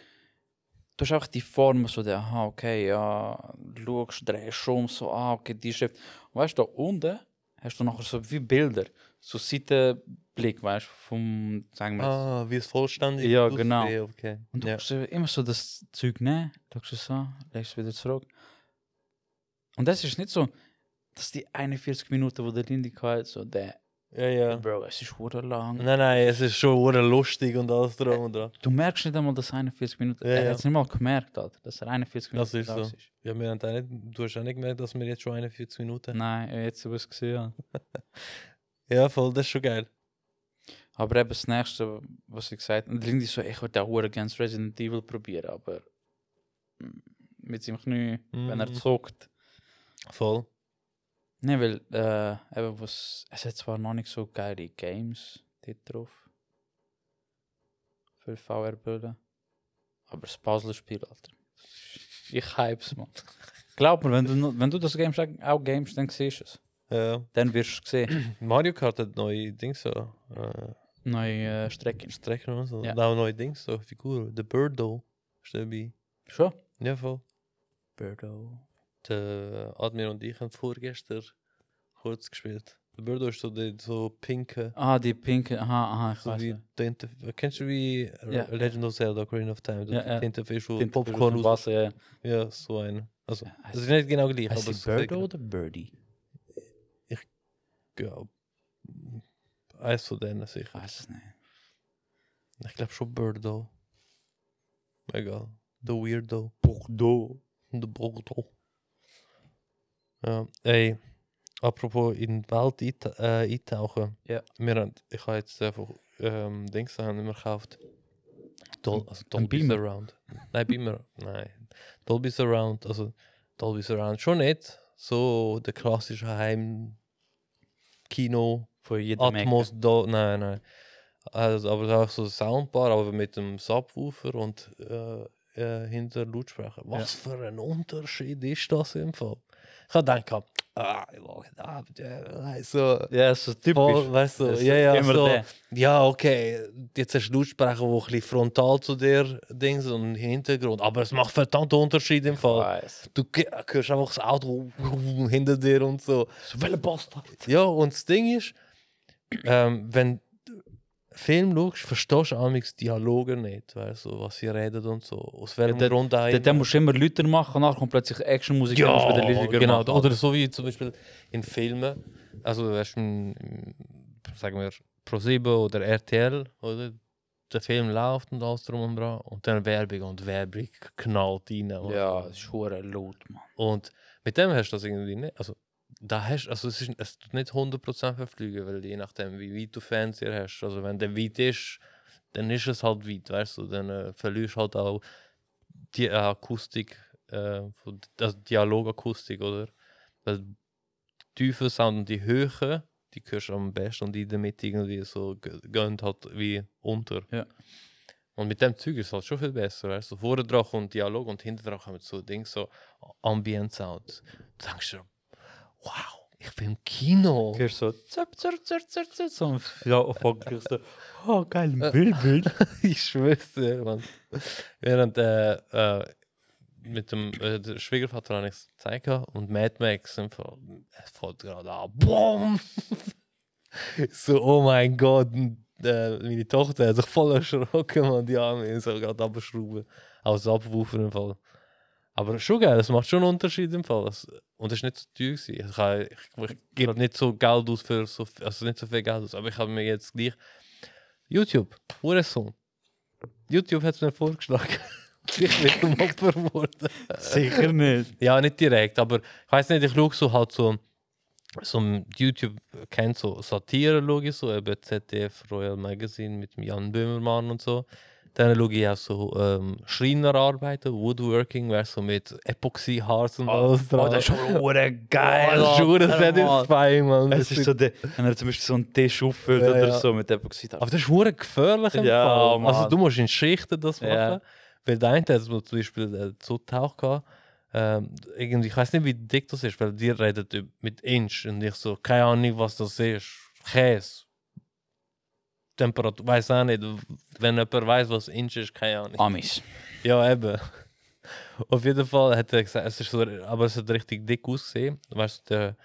[SPEAKER 2] du hast einfach die Form so der, aha, okay, ja, schaust, drehst um, so, ah, okay, die Schrift. Und weißt du, da unten hast du nachher so wie Bilder, so Seitenblick, weißt du, vom, sagen wir,
[SPEAKER 1] Ah, wie es vollständig
[SPEAKER 2] Ja, genau.
[SPEAKER 1] Okay.
[SPEAKER 2] Und du
[SPEAKER 1] ja.
[SPEAKER 2] musst immer so das Zeug nehmen, schaust es an, legst es wieder zurück. Und das ist nicht so, dass die 41 Minuten, wo der Lindy hat, so der,
[SPEAKER 1] ja, ja.
[SPEAKER 2] Bro, es ist hure lang.
[SPEAKER 1] Nein, nein, es ist schon hure lustig und alles drum und dran.
[SPEAKER 2] Du merkst nicht einmal, dass 41 Minuten,
[SPEAKER 1] Ja,
[SPEAKER 2] er
[SPEAKER 1] ja.
[SPEAKER 2] hat es nicht mal gemerkt, hat, dass er 41
[SPEAKER 1] Das
[SPEAKER 2] Minuten
[SPEAKER 1] ist
[SPEAKER 2] raus
[SPEAKER 1] so. Ja, wir haben nicht, du hast auch nicht gemerkt, dass wir jetzt schon 41 Minuten haben.
[SPEAKER 2] Nein, jetzt habe ich es gesehen.
[SPEAKER 1] Ja, voll, das ist schon geil.
[SPEAKER 2] Aber eben das nächste, was ich gesagt habe, Lindy so, ich würde auch gerne das Resident Evil probieren, aber mm, mit seinem Knie, wenn er
[SPEAKER 1] Mhm.
[SPEAKER 2] zuckt.
[SPEAKER 1] Voll.
[SPEAKER 2] Nee, weil äh, eben was, es hat zwar noch nicht so geile Games dort drauf. Für VR-Bilder. Aber das Puzzle-Spiel, Alter. Ich hype's, man. Glaub mir, wenn du, wenn du das Game auch- gamest, dann siehst du es.
[SPEAKER 1] Ja.
[SPEAKER 2] Dann wirst du es sehen.
[SPEAKER 1] Mario Kart hat neue Dings so. Äh,
[SPEAKER 2] Neue äh, Strecken.
[SPEAKER 1] Strecken und so.
[SPEAKER 2] Ja.
[SPEAKER 1] Auch neue Dings so, Figuren. The Birdo ist dabei.
[SPEAKER 2] Schon?
[SPEAKER 1] Ja, voll.
[SPEAKER 2] Birdo.
[SPEAKER 1] Der Admir und ich haben vorgestern kurz gespielt. Der Birdo ist so der so pinke.
[SPEAKER 2] Ah, die pinke, aha, aha, ich
[SPEAKER 1] So
[SPEAKER 2] weiß
[SPEAKER 1] wie Interf- Kennst du wie
[SPEAKER 2] Ja.
[SPEAKER 1] Legend of Zelda, Ocarina of Time?
[SPEAKER 2] Ja,
[SPEAKER 1] Der
[SPEAKER 2] ja.
[SPEAKER 1] Tintenfisch, wo
[SPEAKER 2] Tinte-
[SPEAKER 1] Popcorn aus.
[SPEAKER 2] Wasser, ja.
[SPEAKER 1] Ja, so ein. Also, das ist nicht genau gleich, aber
[SPEAKER 2] Heißt
[SPEAKER 1] es
[SPEAKER 2] die
[SPEAKER 1] ist
[SPEAKER 2] Birdo oder Birdie?
[SPEAKER 1] Ja, eins von denen
[SPEAKER 2] Ich
[SPEAKER 1] sicher.
[SPEAKER 2] weiß es nicht.
[SPEAKER 1] Ich glaube schon Birdo. Egal. The Weirdo.
[SPEAKER 2] Bordeaux.
[SPEAKER 1] The Birdo. Ja, ey. Apropos in die Welt einte- äh, eintauchen.
[SPEAKER 2] Ja.
[SPEAKER 1] Wir haben, ich habe jetzt einfach ähm, Dings haben wir gekauft. Dol also Dolby? Surround. Nein, Beamer. Nein. Dolby Surround. Also Dolby Surround schon nicht. So der klassische Heim Kino
[SPEAKER 2] Von jedem
[SPEAKER 1] Atmos da, nein, nein. Also, aber es ist auch so ein Soundbar, aber mit dem Subwoofer und äh, äh, hinter Lautsprecher. Was für ein Unterschied ist das im Fall? Ich habe gedacht, ah, so,
[SPEAKER 2] Ja, so typisch.
[SPEAKER 1] voll, weißt du,
[SPEAKER 2] Das ist
[SPEAKER 1] ja, ja,
[SPEAKER 2] immer
[SPEAKER 1] so,
[SPEAKER 2] der.
[SPEAKER 1] ja, okay, jetzt hast du Lautsprecher, die ein bisschen frontal zu dir Dings und im Hintergrund, aber es macht verdammt Unterschied im Fall. Du hörst einfach das Auto hinter dir und so.
[SPEAKER 2] So welcher Bastard.
[SPEAKER 1] Ja, und das Ding ist, ähm, wenn Film schaust, verstehst du amigs Dialoge nicht, weißt du, was sie reden und so. Aus welchem
[SPEAKER 2] der-
[SPEAKER 1] Grund auch
[SPEAKER 2] Dann, musst du immer Lüter machen dann kommt plötzlich Actionmusik dann musst du wieder
[SPEAKER 1] ja,
[SPEAKER 2] leiser
[SPEAKER 1] genau.
[SPEAKER 2] machen.
[SPEAKER 1] Oder so wie zum Beispiel in Filmen, also du hast ein, sagen wir, Pro7 oder RTL, oder? Der Film läuft und alles drum und dran und dann Werbung und Werbung knallt rein. oder?
[SPEAKER 2] Ja, das ist laut, man.
[SPEAKER 1] Und mit dem hast du das irgendwie nicht. Also, da hast also es ist es tut nicht 100% verfliegen, weil je nachdem wie weit du Fernseher hast, also wenn der weit ist, dann ist es halt weit, weißt du, dann äh, verlierst halt auch die Akustik, äh, also Dialogakustik, oder? Weil die tiefen Sound und die Höhe, die hörst du am besten und in der Mitte irgendwie so gehen halt wie unter.
[SPEAKER 2] Ja.
[SPEAKER 1] Und mit dem Zeug ist es halt schon viel besser, weißt du. Vorne dran kommt Dialog und hinten dran kommt so Ding, so Ambient Sound. Du denkst dir, wow, ich bin im Kino.
[SPEAKER 2] Du hörst so, zap, zap, zap, zap, zap, so, ja, folglich so, oh, geil, ein Bild, Bild.
[SPEAKER 1] ich schwör's dir, Mann. Während äh, äh, mit dem äh, Schwiegervater habe ich es gezeigt und Mad Max Fall, es fällt gerade an. Boom! so, oh mein Gott. Äh, meine Tochter hat sich voll erschrocken und die Arme so gerade abschrauben. Als Abwurf im Fall. Aber schon geil, es macht schon einen Unterschied im Fall. Und es ist nicht so teuer. gewesen. Ich, habe- ich, ich gebe nicht so Geld aus für so, also nicht so viel Geld aus, aber ich habe mir jetzt gleich YouTube, Hurensohn. YouTube hat es mir vorgeschlagen. ich bin zum Opfer geworden.
[SPEAKER 2] Sicher nicht.
[SPEAKER 1] Ja, nicht direkt, aber ich weiß nicht, ich schaue so halt so, so YouTube kennt so Satire, ich so, eben ZDF Royal Magazine mit dem Jan Böhmermann und so. Dann schaue ich auch so ähm, Schreinerarbeiten, Woodworking, wäre so mit Epoxy-Harz und alles
[SPEAKER 2] Oh, das ist schon geil.
[SPEAKER 1] Oh, das ist schon sehr
[SPEAKER 2] Mann. Es ist so, der, wenn er zum Beispiel so einen Tisch auffüllt
[SPEAKER 1] Ja,
[SPEAKER 2] oder
[SPEAKER 1] ja.
[SPEAKER 2] so mit Epoxid.
[SPEAKER 1] Aber das ist hure gefährlich im
[SPEAKER 2] Ja,
[SPEAKER 1] Fall. Also
[SPEAKER 2] Mann.
[SPEAKER 1] du musst in Schichten das machen.
[SPEAKER 2] Ja.
[SPEAKER 1] Weil der eine hat zum Beispiel äh, so Tauch gehabt. Ähm, irgendwie, ich weiß nicht, wie dick das ist, weil die redet mit Inch und ich so, keine Ahnung, was das ist. Käse. Temperatur, weiß auch nicht. Wenn jemand weiß, was Inch ist, keine Ahnung.
[SPEAKER 2] Amis.
[SPEAKER 1] Ja, eben. Auf jeden Fall hat er gesagt, es ist so, aber es hat richtig dick ausgesehen. Weißt du, der,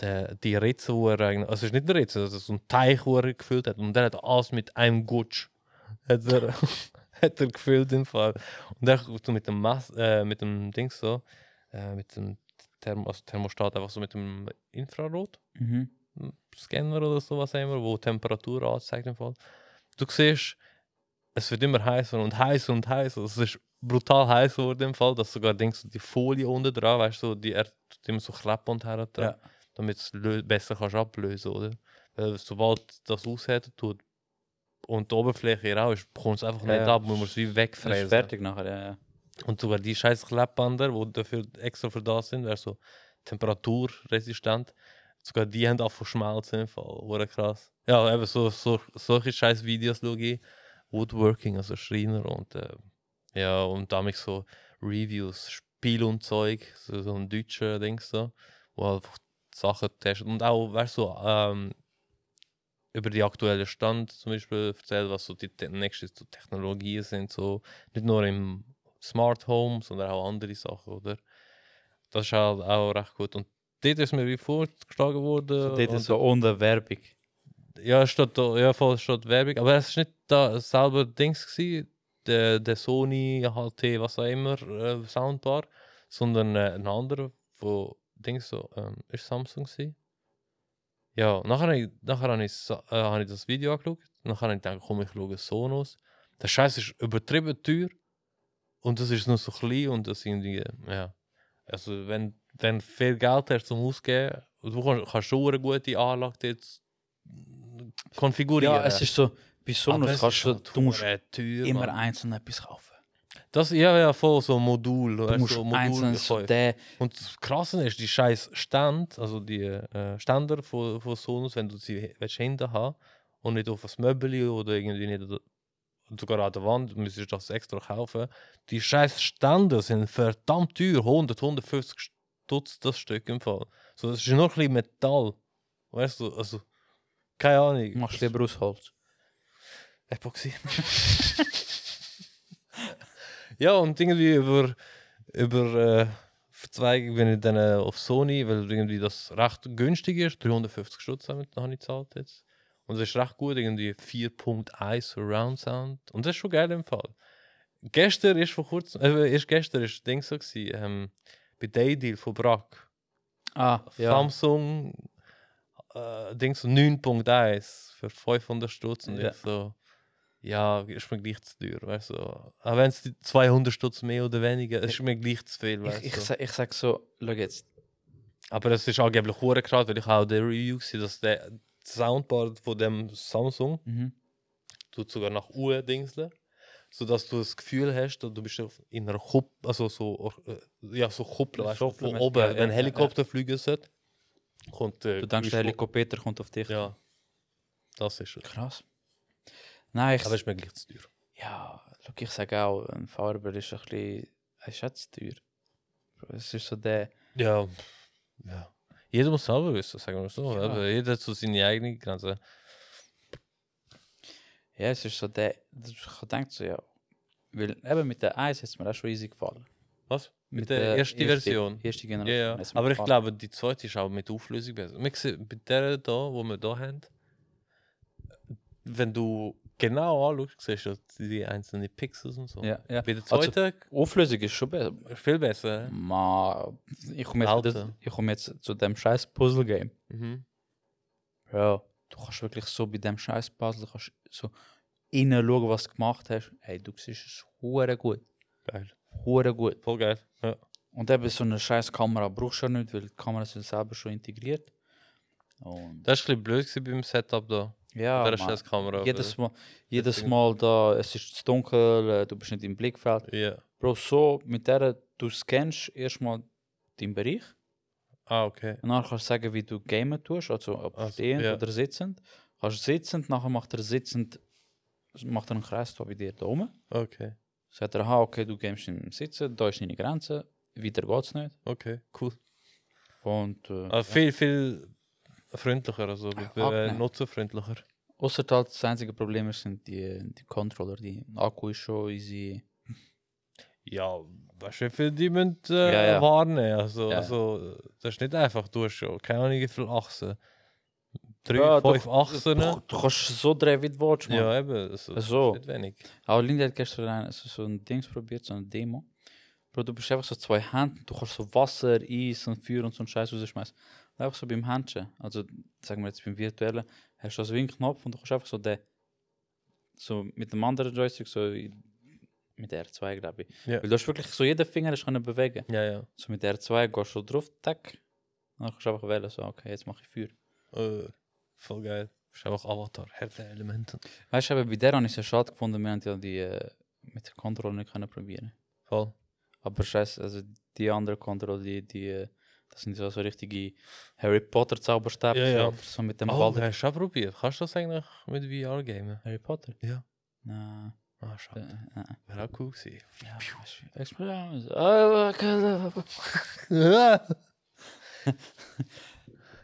[SPEAKER 1] der, die Ritze, wo er eigentlich, also es ist nicht eine Ritze, also so ein Teich, wo er gefüllt hat. Und der hat alles mit einem Gutsch. Hat er, hat er gefüllt im Fall. Und er so mit dem Mass, äh, mit dem Ding so, äh, mit dem Therm also Thermostat einfach so mit dem Infrarot.
[SPEAKER 2] Mhm.
[SPEAKER 1] Scanner oder sowas immer, wo Temperatur anzeigt im Fall. Du siehst, es wird immer heißer und heißer und heißer. Es ist brutal heiß geworden im Fall, dass sogar denkst du, die Folie unten dran, weißt du, die er immer so Klappen und her dran,
[SPEAKER 2] Ja.
[SPEAKER 1] damit es besser kannst ablösen, oder? Weil sobald das aushärtet tut und die Oberfläche rau ist, bekommt es einfach
[SPEAKER 2] Ja,
[SPEAKER 1] nicht ab, man muss es wie
[SPEAKER 2] Das ist
[SPEAKER 1] wegfräsen.
[SPEAKER 2] fertig nachher, ja, ja.
[SPEAKER 1] Und sogar die scheiß Kleppbänder, die dafür extra für das sind, wäre so temperaturresistent. Sogar die haben auch von Schmelzen im Fall. Hure krass. Ja, eben so, so, solche scheiß Videos schaue ich. Woodworking, also Schreiner und äh, ja, und damit so Reviews, Spiel und Zeug, so, so ein deutscher Ding so, wo einfach Sachen testet. Und auch, weißt du, ähm, über die aktuellen Stand zum Beispiel erzählt, was so die te- nächsten so Technologien sind, so nicht nur im Smart Home, sondern auch andere Sachen, oder? Das ist halt auch recht gut. Und dort ist mir wie vorgeschlagen worden.
[SPEAKER 2] So,
[SPEAKER 1] und-
[SPEAKER 2] ist so ohne Werbung.
[SPEAKER 1] ja, da, ja, voll steht Werbung. Aber es war nicht da selber Dings, gewesen, der, der Sony HT, was auch immer, äh, Soundbar, sondern äh, ein anderer, wo Dings so, ähm, ist Samsung gewesen? Ja, nachher, habe ich- nachher habe ich, äh, habe ich das Video angeschaut. Nachher habe ich gedacht, komm, ich schaue Sonos. Der Scheiß ist übertrieben teuer. Und das ist nur so klein und das irgendwie, ja. Also, wenn, du viel Geld hast zum Ausgeben, du kannst, kannst schon eine gute Anlage jetzt konfigurieren.
[SPEAKER 2] Ja, es ist so, bei Sonos kannst du, du musst immer
[SPEAKER 1] Mann.
[SPEAKER 2] einzeln etwas kaufen.
[SPEAKER 1] Das ja, ja, voll so Modul.
[SPEAKER 2] Du musst
[SPEAKER 1] so
[SPEAKER 2] einzeln so
[SPEAKER 1] kaufen.
[SPEAKER 2] der,
[SPEAKER 1] Und das Krasse ist, die scheiß Stand, also die äh, Ständer von, von Sonos, wenn du sie willst hinten haben und nicht auf das Möbel oder irgendwie nicht sogar an der Wand, müsstest du das extra kaufen. Die scheiß Ständer sind verdammt teuer, 100, 150 Stutz das Stück im Fall. So, das ist nur ein bisschen Metall. Weißt du, also, keine Ahnung.
[SPEAKER 2] machst du lieber aus Holz.
[SPEAKER 1] Epoxy. ja, und irgendwie über, über äh, Verzweigung bin ich dann äh, auf Sony, weil irgendwie das recht günstig ist. 350 Stutz habe ich habe ich gezahlt jetzt. Und es ist recht gut, irgendwie 4.1 Surround Sound. Und das ist schon geil im Fall. Gestern ist vor kurzem, äh, erst gestern ist das Ding so gewesen, ähm, bei Daydeal von Brack.
[SPEAKER 2] Ah, ja.
[SPEAKER 1] Samsung äh, Ding so 9.1 für 500 Stutz und
[SPEAKER 2] Ja.
[SPEAKER 1] ich so ja, ist mir gleich zu teuer, weißt du. Auch wenn es 200 Stutz mehr oder weniger, ist mir gleich zu viel, weißt
[SPEAKER 2] Ich, ich,
[SPEAKER 1] du.
[SPEAKER 2] sag, ich sag so, schau jetzt,
[SPEAKER 1] Aber es ist angeblich hure krass, weil ich auch der Review gesehen, dass der Soundboard von dem Samsung
[SPEAKER 2] Mhm.
[SPEAKER 1] tut sogar nach Uhr dingseln, sodass du das Gefühl hast, du bist in einer Kuppel, also so, äh, ja, so Kuppel, weißt du, von oben,
[SPEAKER 2] ja, ja,
[SPEAKER 1] wenn
[SPEAKER 2] ja,
[SPEAKER 1] Helikopter fliegen sollte, kommt der
[SPEAKER 2] Du denkst, der Helikopter kommt auf dich.
[SPEAKER 1] Ja, das ist es.
[SPEAKER 2] Krass. Nein, ich,
[SPEAKER 1] Aber ist mir gleich zu teuer.
[SPEAKER 2] ja, schau, ich sage auch, ein Farber ist ein bisschen, ist auch zu teuer. Es ist so der,
[SPEAKER 1] Ja, ja. Jeder muss selber wissen, sagen wir so.
[SPEAKER 2] Ja.
[SPEAKER 1] Jeder hat so seine eigene Grenze.
[SPEAKER 2] Ja, es ist so der, ich denke so, ja, weil eben mit der 1 ist mir auch schon easy gefallen.
[SPEAKER 1] Was? Mit, der, ersten Version?
[SPEAKER 2] Erste
[SPEAKER 1] Ja,
[SPEAKER 2] Generation.
[SPEAKER 1] ja.
[SPEAKER 2] mir
[SPEAKER 1] Aber ich
[SPEAKER 2] gefallen.
[SPEAKER 1] glaube, die zweite ist auch mit Auflösung besser. Wir sehen, bei der da, wo wir da haben, wenn du genau anschaust, siehst du die einzelnen Pixels und so.
[SPEAKER 2] Ja, ja.
[SPEAKER 1] Bei der
[SPEAKER 2] Also-
[SPEAKER 1] zweiten
[SPEAKER 2] Auflösung ist schon besser.
[SPEAKER 1] viel besser.
[SPEAKER 2] Ma, ich komme jetzt,
[SPEAKER 1] Alter.
[SPEAKER 2] das- ich komme jetzt zu dem scheiß Puzzle-Game.
[SPEAKER 1] Mhm.
[SPEAKER 2] Bro, du kannst wirklich so bei dem scheiß Puzzle kannst so innen schauen, was du gemacht hast. Hey, du siehst es hure gut.
[SPEAKER 1] Geil.
[SPEAKER 2] Hure gut.
[SPEAKER 1] Voll geil. Ja.
[SPEAKER 2] Und eben so eine scheiß Kamera brauchst du ja nicht, weil die Kamera sind selber schon integriert. Und
[SPEAKER 1] Das war ein bisschen blöd beim Setup da.
[SPEAKER 2] ja,
[SPEAKER 1] der
[SPEAKER 2] Mann,
[SPEAKER 1] scheiß Kamera.
[SPEAKER 2] jedes Mal, jedes Mal da, es ist zu dunkel, äh, du bist nicht im Blickfeld.
[SPEAKER 1] Ja.
[SPEAKER 2] Bro, so mit der, du scannst erstmal deinen Bereich.
[SPEAKER 1] Ah, okay.
[SPEAKER 2] Und dann kannst du sagen, wie du gamen tust, also ob
[SPEAKER 1] Also,
[SPEAKER 2] stehend
[SPEAKER 1] ja.
[SPEAKER 2] oder sitzend. Kannst du sitzend, nachher macht er sitzend, macht er einen Kreis da bei dir da oben.
[SPEAKER 1] Okay.
[SPEAKER 2] Sagt er, aha, okay, du gamest im Sitzen, da ist deine Grenze, weiter geht's nicht.
[SPEAKER 1] Okay, cool.
[SPEAKER 2] Und äh,
[SPEAKER 1] Also viel, viel freundlicher, also äh, nutzerfreundlicher.
[SPEAKER 2] außer halt das einzige Problem ist, sind die, die Controller, die Akku ist schon easy.
[SPEAKER 1] Ja, weißt du, wie viel die müssen äh,
[SPEAKER 2] Ja, ja.
[SPEAKER 1] warnen. Also,
[SPEAKER 2] Ja.
[SPEAKER 1] also, das ist nicht einfach. Du hast keine Ahnung, wie viele Achsen. Drei,
[SPEAKER 2] Ja,
[SPEAKER 1] fünf
[SPEAKER 2] du-
[SPEAKER 1] Achsen.
[SPEAKER 2] Du, du kannst so drehen, wie du willst, man.
[SPEAKER 1] Ja, eben. Also, das
[SPEAKER 2] So.
[SPEAKER 1] ist nicht wenig.
[SPEAKER 2] Aber Linda hat gestern ein, so, so ein Dings probiert, so eine Demo. Bro, du bist einfach so zwei Hände, du kannst so Wasser, Eis und Feuer und so einen Scheiß rausschmeißen. Einfach so beim Händchen, also sagen wir jetzt beim virtuellen, hast du so wie einen Knopf und du kannst einfach so den, so mit dem anderen Joystick, so in- mit der R2 glaube ich.
[SPEAKER 1] Ja.
[SPEAKER 2] Weil du hast wirklich so jeden Finger hast können bewegen.
[SPEAKER 1] Ja, ja.
[SPEAKER 2] So mit der R2 gehst du drauf, tack, und dann kannst du einfach wählen, so okay, jetzt mache ich Feuer.
[SPEAKER 1] Äh, voll geil. Das ist einfach Avatar, Herr der Elemente.
[SPEAKER 2] Weißt du, bei der habe ich es ja schade gefunden, wir haben ja die äh, mit der Kontrolle nicht können probieren.
[SPEAKER 1] Voll.
[SPEAKER 2] Aber scheiße, also die andere Kontrolle, die, die, äh, das sind so, so richtige Harry Potter Zauberstäbe,
[SPEAKER 1] Ja, ja.
[SPEAKER 2] so mit dem
[SPEAKER 1] Oh,
[SPEAKER 2] Ball.
[SPEAKER 1] hast du auch probiert? Kannst du das eigentlich mit VR gamen?
[SPEAKER 2] Harry Potter?
[SPEAKER 1] Ja.
[SPEAKER 2] Nein.
[SPEAKER 1] Ah, schade.
[SPEAKER 2] äh.
[SPEAKER 1] Wäre auch cool gewesen.
[SPEAKER 2] Ja, weißt du, Explosion. Ah, okay.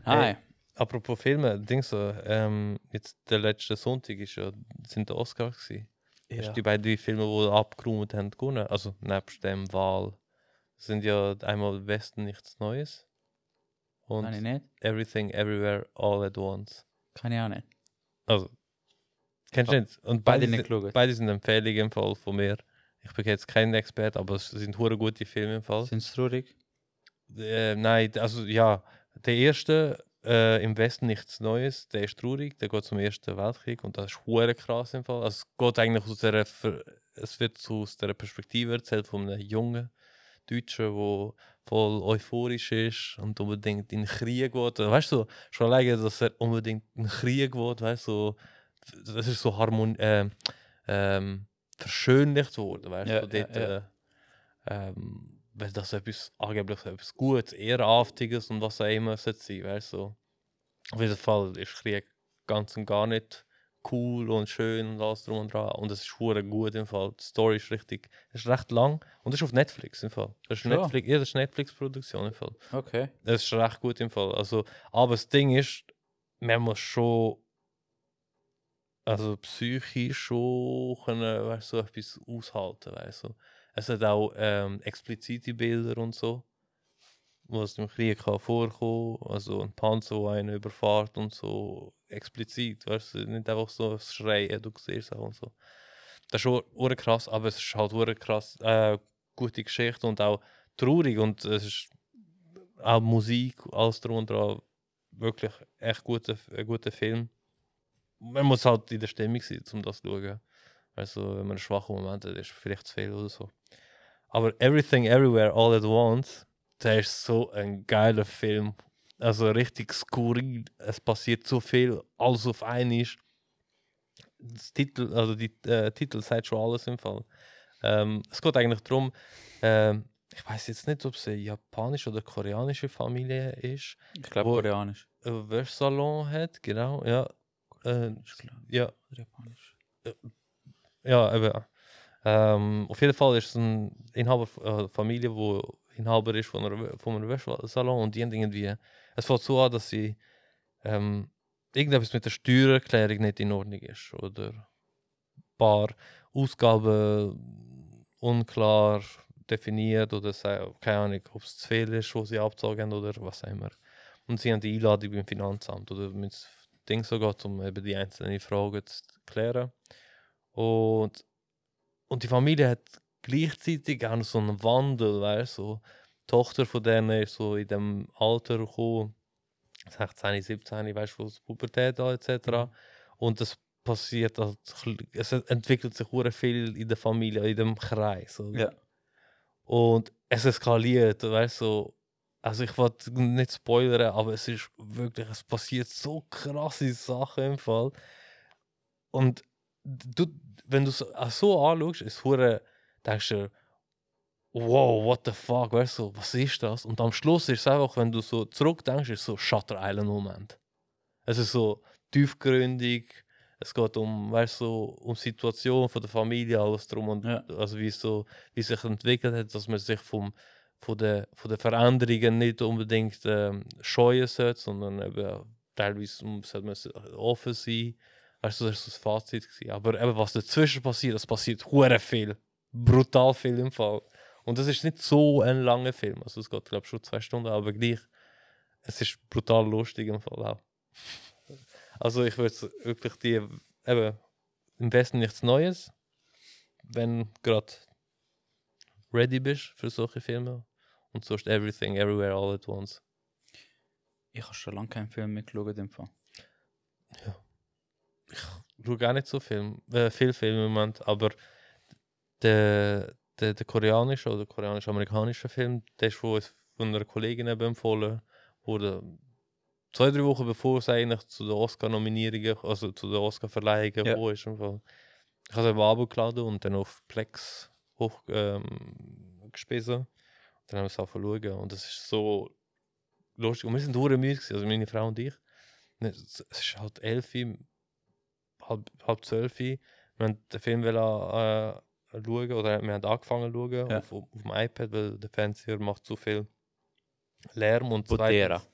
[SPEAKER 2] Hi.
[SPEAKER 1] Apropos Filme, Ding so, ähm, jetzt der letzte Sonntag ist ja, sind die Oscars gewesen. Hast
[SPEAKER 2] Ja.
[SPEAKER 1] du die beiden Filme, die abgeräumt haben, gewonnen? Also nebst dem Wahl sind ja einmal Westen nichts Neues und
[SPEAKER 2] Kann ich nicht?
[SPEAKER 1] Everything Everywhere All at Once.
[SPEAKER 2] Kann ich auch nicht.
[SPEAKER 1] Also, kennst du nicht? Und
[SPEAKER 2] beide
[SPEAKER 1] beide,
[SPEAKER 2] nicht
[SPEAKER 1] sind, beide sind Empfehlungen im Fall von mir. Ich bin jetzt kein Experte, aber es sind hure gute Filme im Fall.
[SPEAKER 2] Sind sie traurig?
[SPEAKER 1] Äh, nein, also ja, der erste äh, im Westen nichts Neues, der ist traurig, der geht zum Ersten Weltkrieg und das ist hure krass im Fall. Also es geht eigentlich aus der, es wird so aus der Perspektive erzählt von einem jungen Deutschen, der voll euphorisch ist und unbedingt in den Krieg geht. Weißt du, schon alleine, dass er unbedingt in den Krieg geht, weißt du, so, das ist so harmon ähm, ähm, verschönlicht worden, weißt
[SPEAKER 2] Ja,
[SPEAKER 1] du, dort,
[SPEAKER 2] ja, ja.
[SPEAKER 1] Äh, ähm, weil das etwas angeblich etwas Gutes, Ehrenhaftiges und was auch immer sollte sein, weißt du. Auf jeden Fall ist Krieg ganz und gar nicht cool und schön und alles drum und dran. Und es ist hure gut im Fall. Die Story ist richtig, es ist recht lang und es ist auf Netflix im Fall. Das ist
[SPEAKER 2] Ja.
[SPEAKER 1] Netflix, ja, das ist Netflix-Produktion im Fall.
[SPEAKER 2] Okay.
[SPEAKER 1] Das ist recht gut im Fall. Also, aber das Ding ist, man muss schon also psychisch schon können, weißt, so etwas aushalten, weißt du. Es hat auch ähm, explizite Bilder und so, was im Krieg kann vorkommen, also ein Panzer, der einen überfährt und so, explizit, weißt nicht einfach so ein Schreien, du siehst auch und so. Das ist schon krass, aber es ist halt ure krass, äh, gute Geschichte und auch traurig und es ist auch Musik, alles dran, wirklich echt guter, guter Film. Man muss halt in der Stimmung sein, um das zu schauen. Also, wenn man einen schwachen Moment hat, ist vielleicht zu viel oder so. Aber Everything Everywhere All at Once der ist so ein geiler Film. Also richtig skurril. Es passiert so viel, alles auf einmal. Das Titel, also die äh, Titel sagt schon alles im Fall. Ähm, es geht eigentlich darum, ähm, ich weiß jetzt nicht, ob es eine japanische oder koreanische Familie ist,
[SPEAKER 2] Ich glaube koreanisch.
[SPEAKER 1] ein Wäschsalon hat, genau, ja. Äh, ja,
[SPEAKER 2] japanisch.
[SPEAKER 1] ja, eben. Ähm, auf jeden Fall ist es eine Inhaber, äh, Familie, wo Inhaber ist von, einer, von einem Wäschsalon und die haben irgendwie, es fängt so an, dass sie ähm, irgendetwas mit der Steuererklärung nicht in Ordnung ist oder ein paar Ausgaben unklar definiert oder sei- keine Ahnung, ob es zu viel ist, was sie abgezogen haben oder was auch immer. Und sie haben die Einladung beim Finanzamt oder mit Ding sogar, um eben die einzelnen Fragen zu klären. Und, und die Familie hat gleichzeitig auch so einen Wandel, weißt du? So, die Tochter von denen ist so in dem Alter gekommen, 16, 17, weißt du, es Pubertät da etc. Und das passiert, halt, es entwickelt sich hure viel in der Familie, in dem Kreis. oder?
[SPEAKER 2] Ja.
[SPEAKER 1] Und es eskaliert, weißt du, so, also ich wollte nicht spoilern, aber es ist wirklich, es passiert so krasse Sachen im Fall. Und du, wenn du es so anschaust, ist hure, denkst du, wow, what the fuck, weißt du, was ist das? Und am Schluss ist es einfach, wenn du so zurückdenkst, ist es so Shutter Island Moment. Es ist so tiefgründig, es geht um, weißt du, um die Situation von der Familie, alles drum und
[SPEAKER 2] Ja.
[SPEAKER 1] also wie so, wie sich entwickelt hat, dass man sich vom, von den von der Veränderungen nicht unbedingt ähm, scheuen sollte, sondern eben teilweise um, sollte man offen sein. Weißt du, das war das Fazit. Gewesen. Aber eben, was dazwischen passiert, das passiert hure viel. Brutal viel im Fall. Und das ist nicht so ein langer Film. Also es geht, glaube ich, schon zwei Stunden, aber gleich. Es ist brutal lustig im Fall auch. Also ich würde wirklich die, eben, im Westen nichts Neues, wenn gerade ready bist für solche Filme. Und sonst Everything, Everywhere, All at Once.
[SPEAKER 2] Ich habe schon lange keinen Film mehr geschaut. Im Fall.
[SPEAKER 1] Ich schaue gar nicht so viel, äh, viel Filme im Moment, aber der, der, der koreanische oder koreanisch-amerikanische Film, der ist von, einer Kollegin empfohlen wurde. Zwei, drei Wochen bevor es eigentlich zu den Oscar-Nominierungen, also zu den Oscar-Verleihungen
[SPEAKER 2] Ja.
[SPEAKER 1] gekommen ist. Fall. Ich habe es eben abgeladen und dann auf Plex hoch ähm, gespissen. Dann haben wir es zu schauen und es ist so lustig. Und wir sind hure müde, also meine Frau und ich. Und Es ist halt elf, halb, halb zwölf. Wir haben den Film wollen, äh, schauen oder wir haben angefangen zu schauen
[SPEAKER 2] Ja.
[SPEAKER 1] auf, auf dem iPad, weil der Fernseher macht zu viel Lärm und zweitens-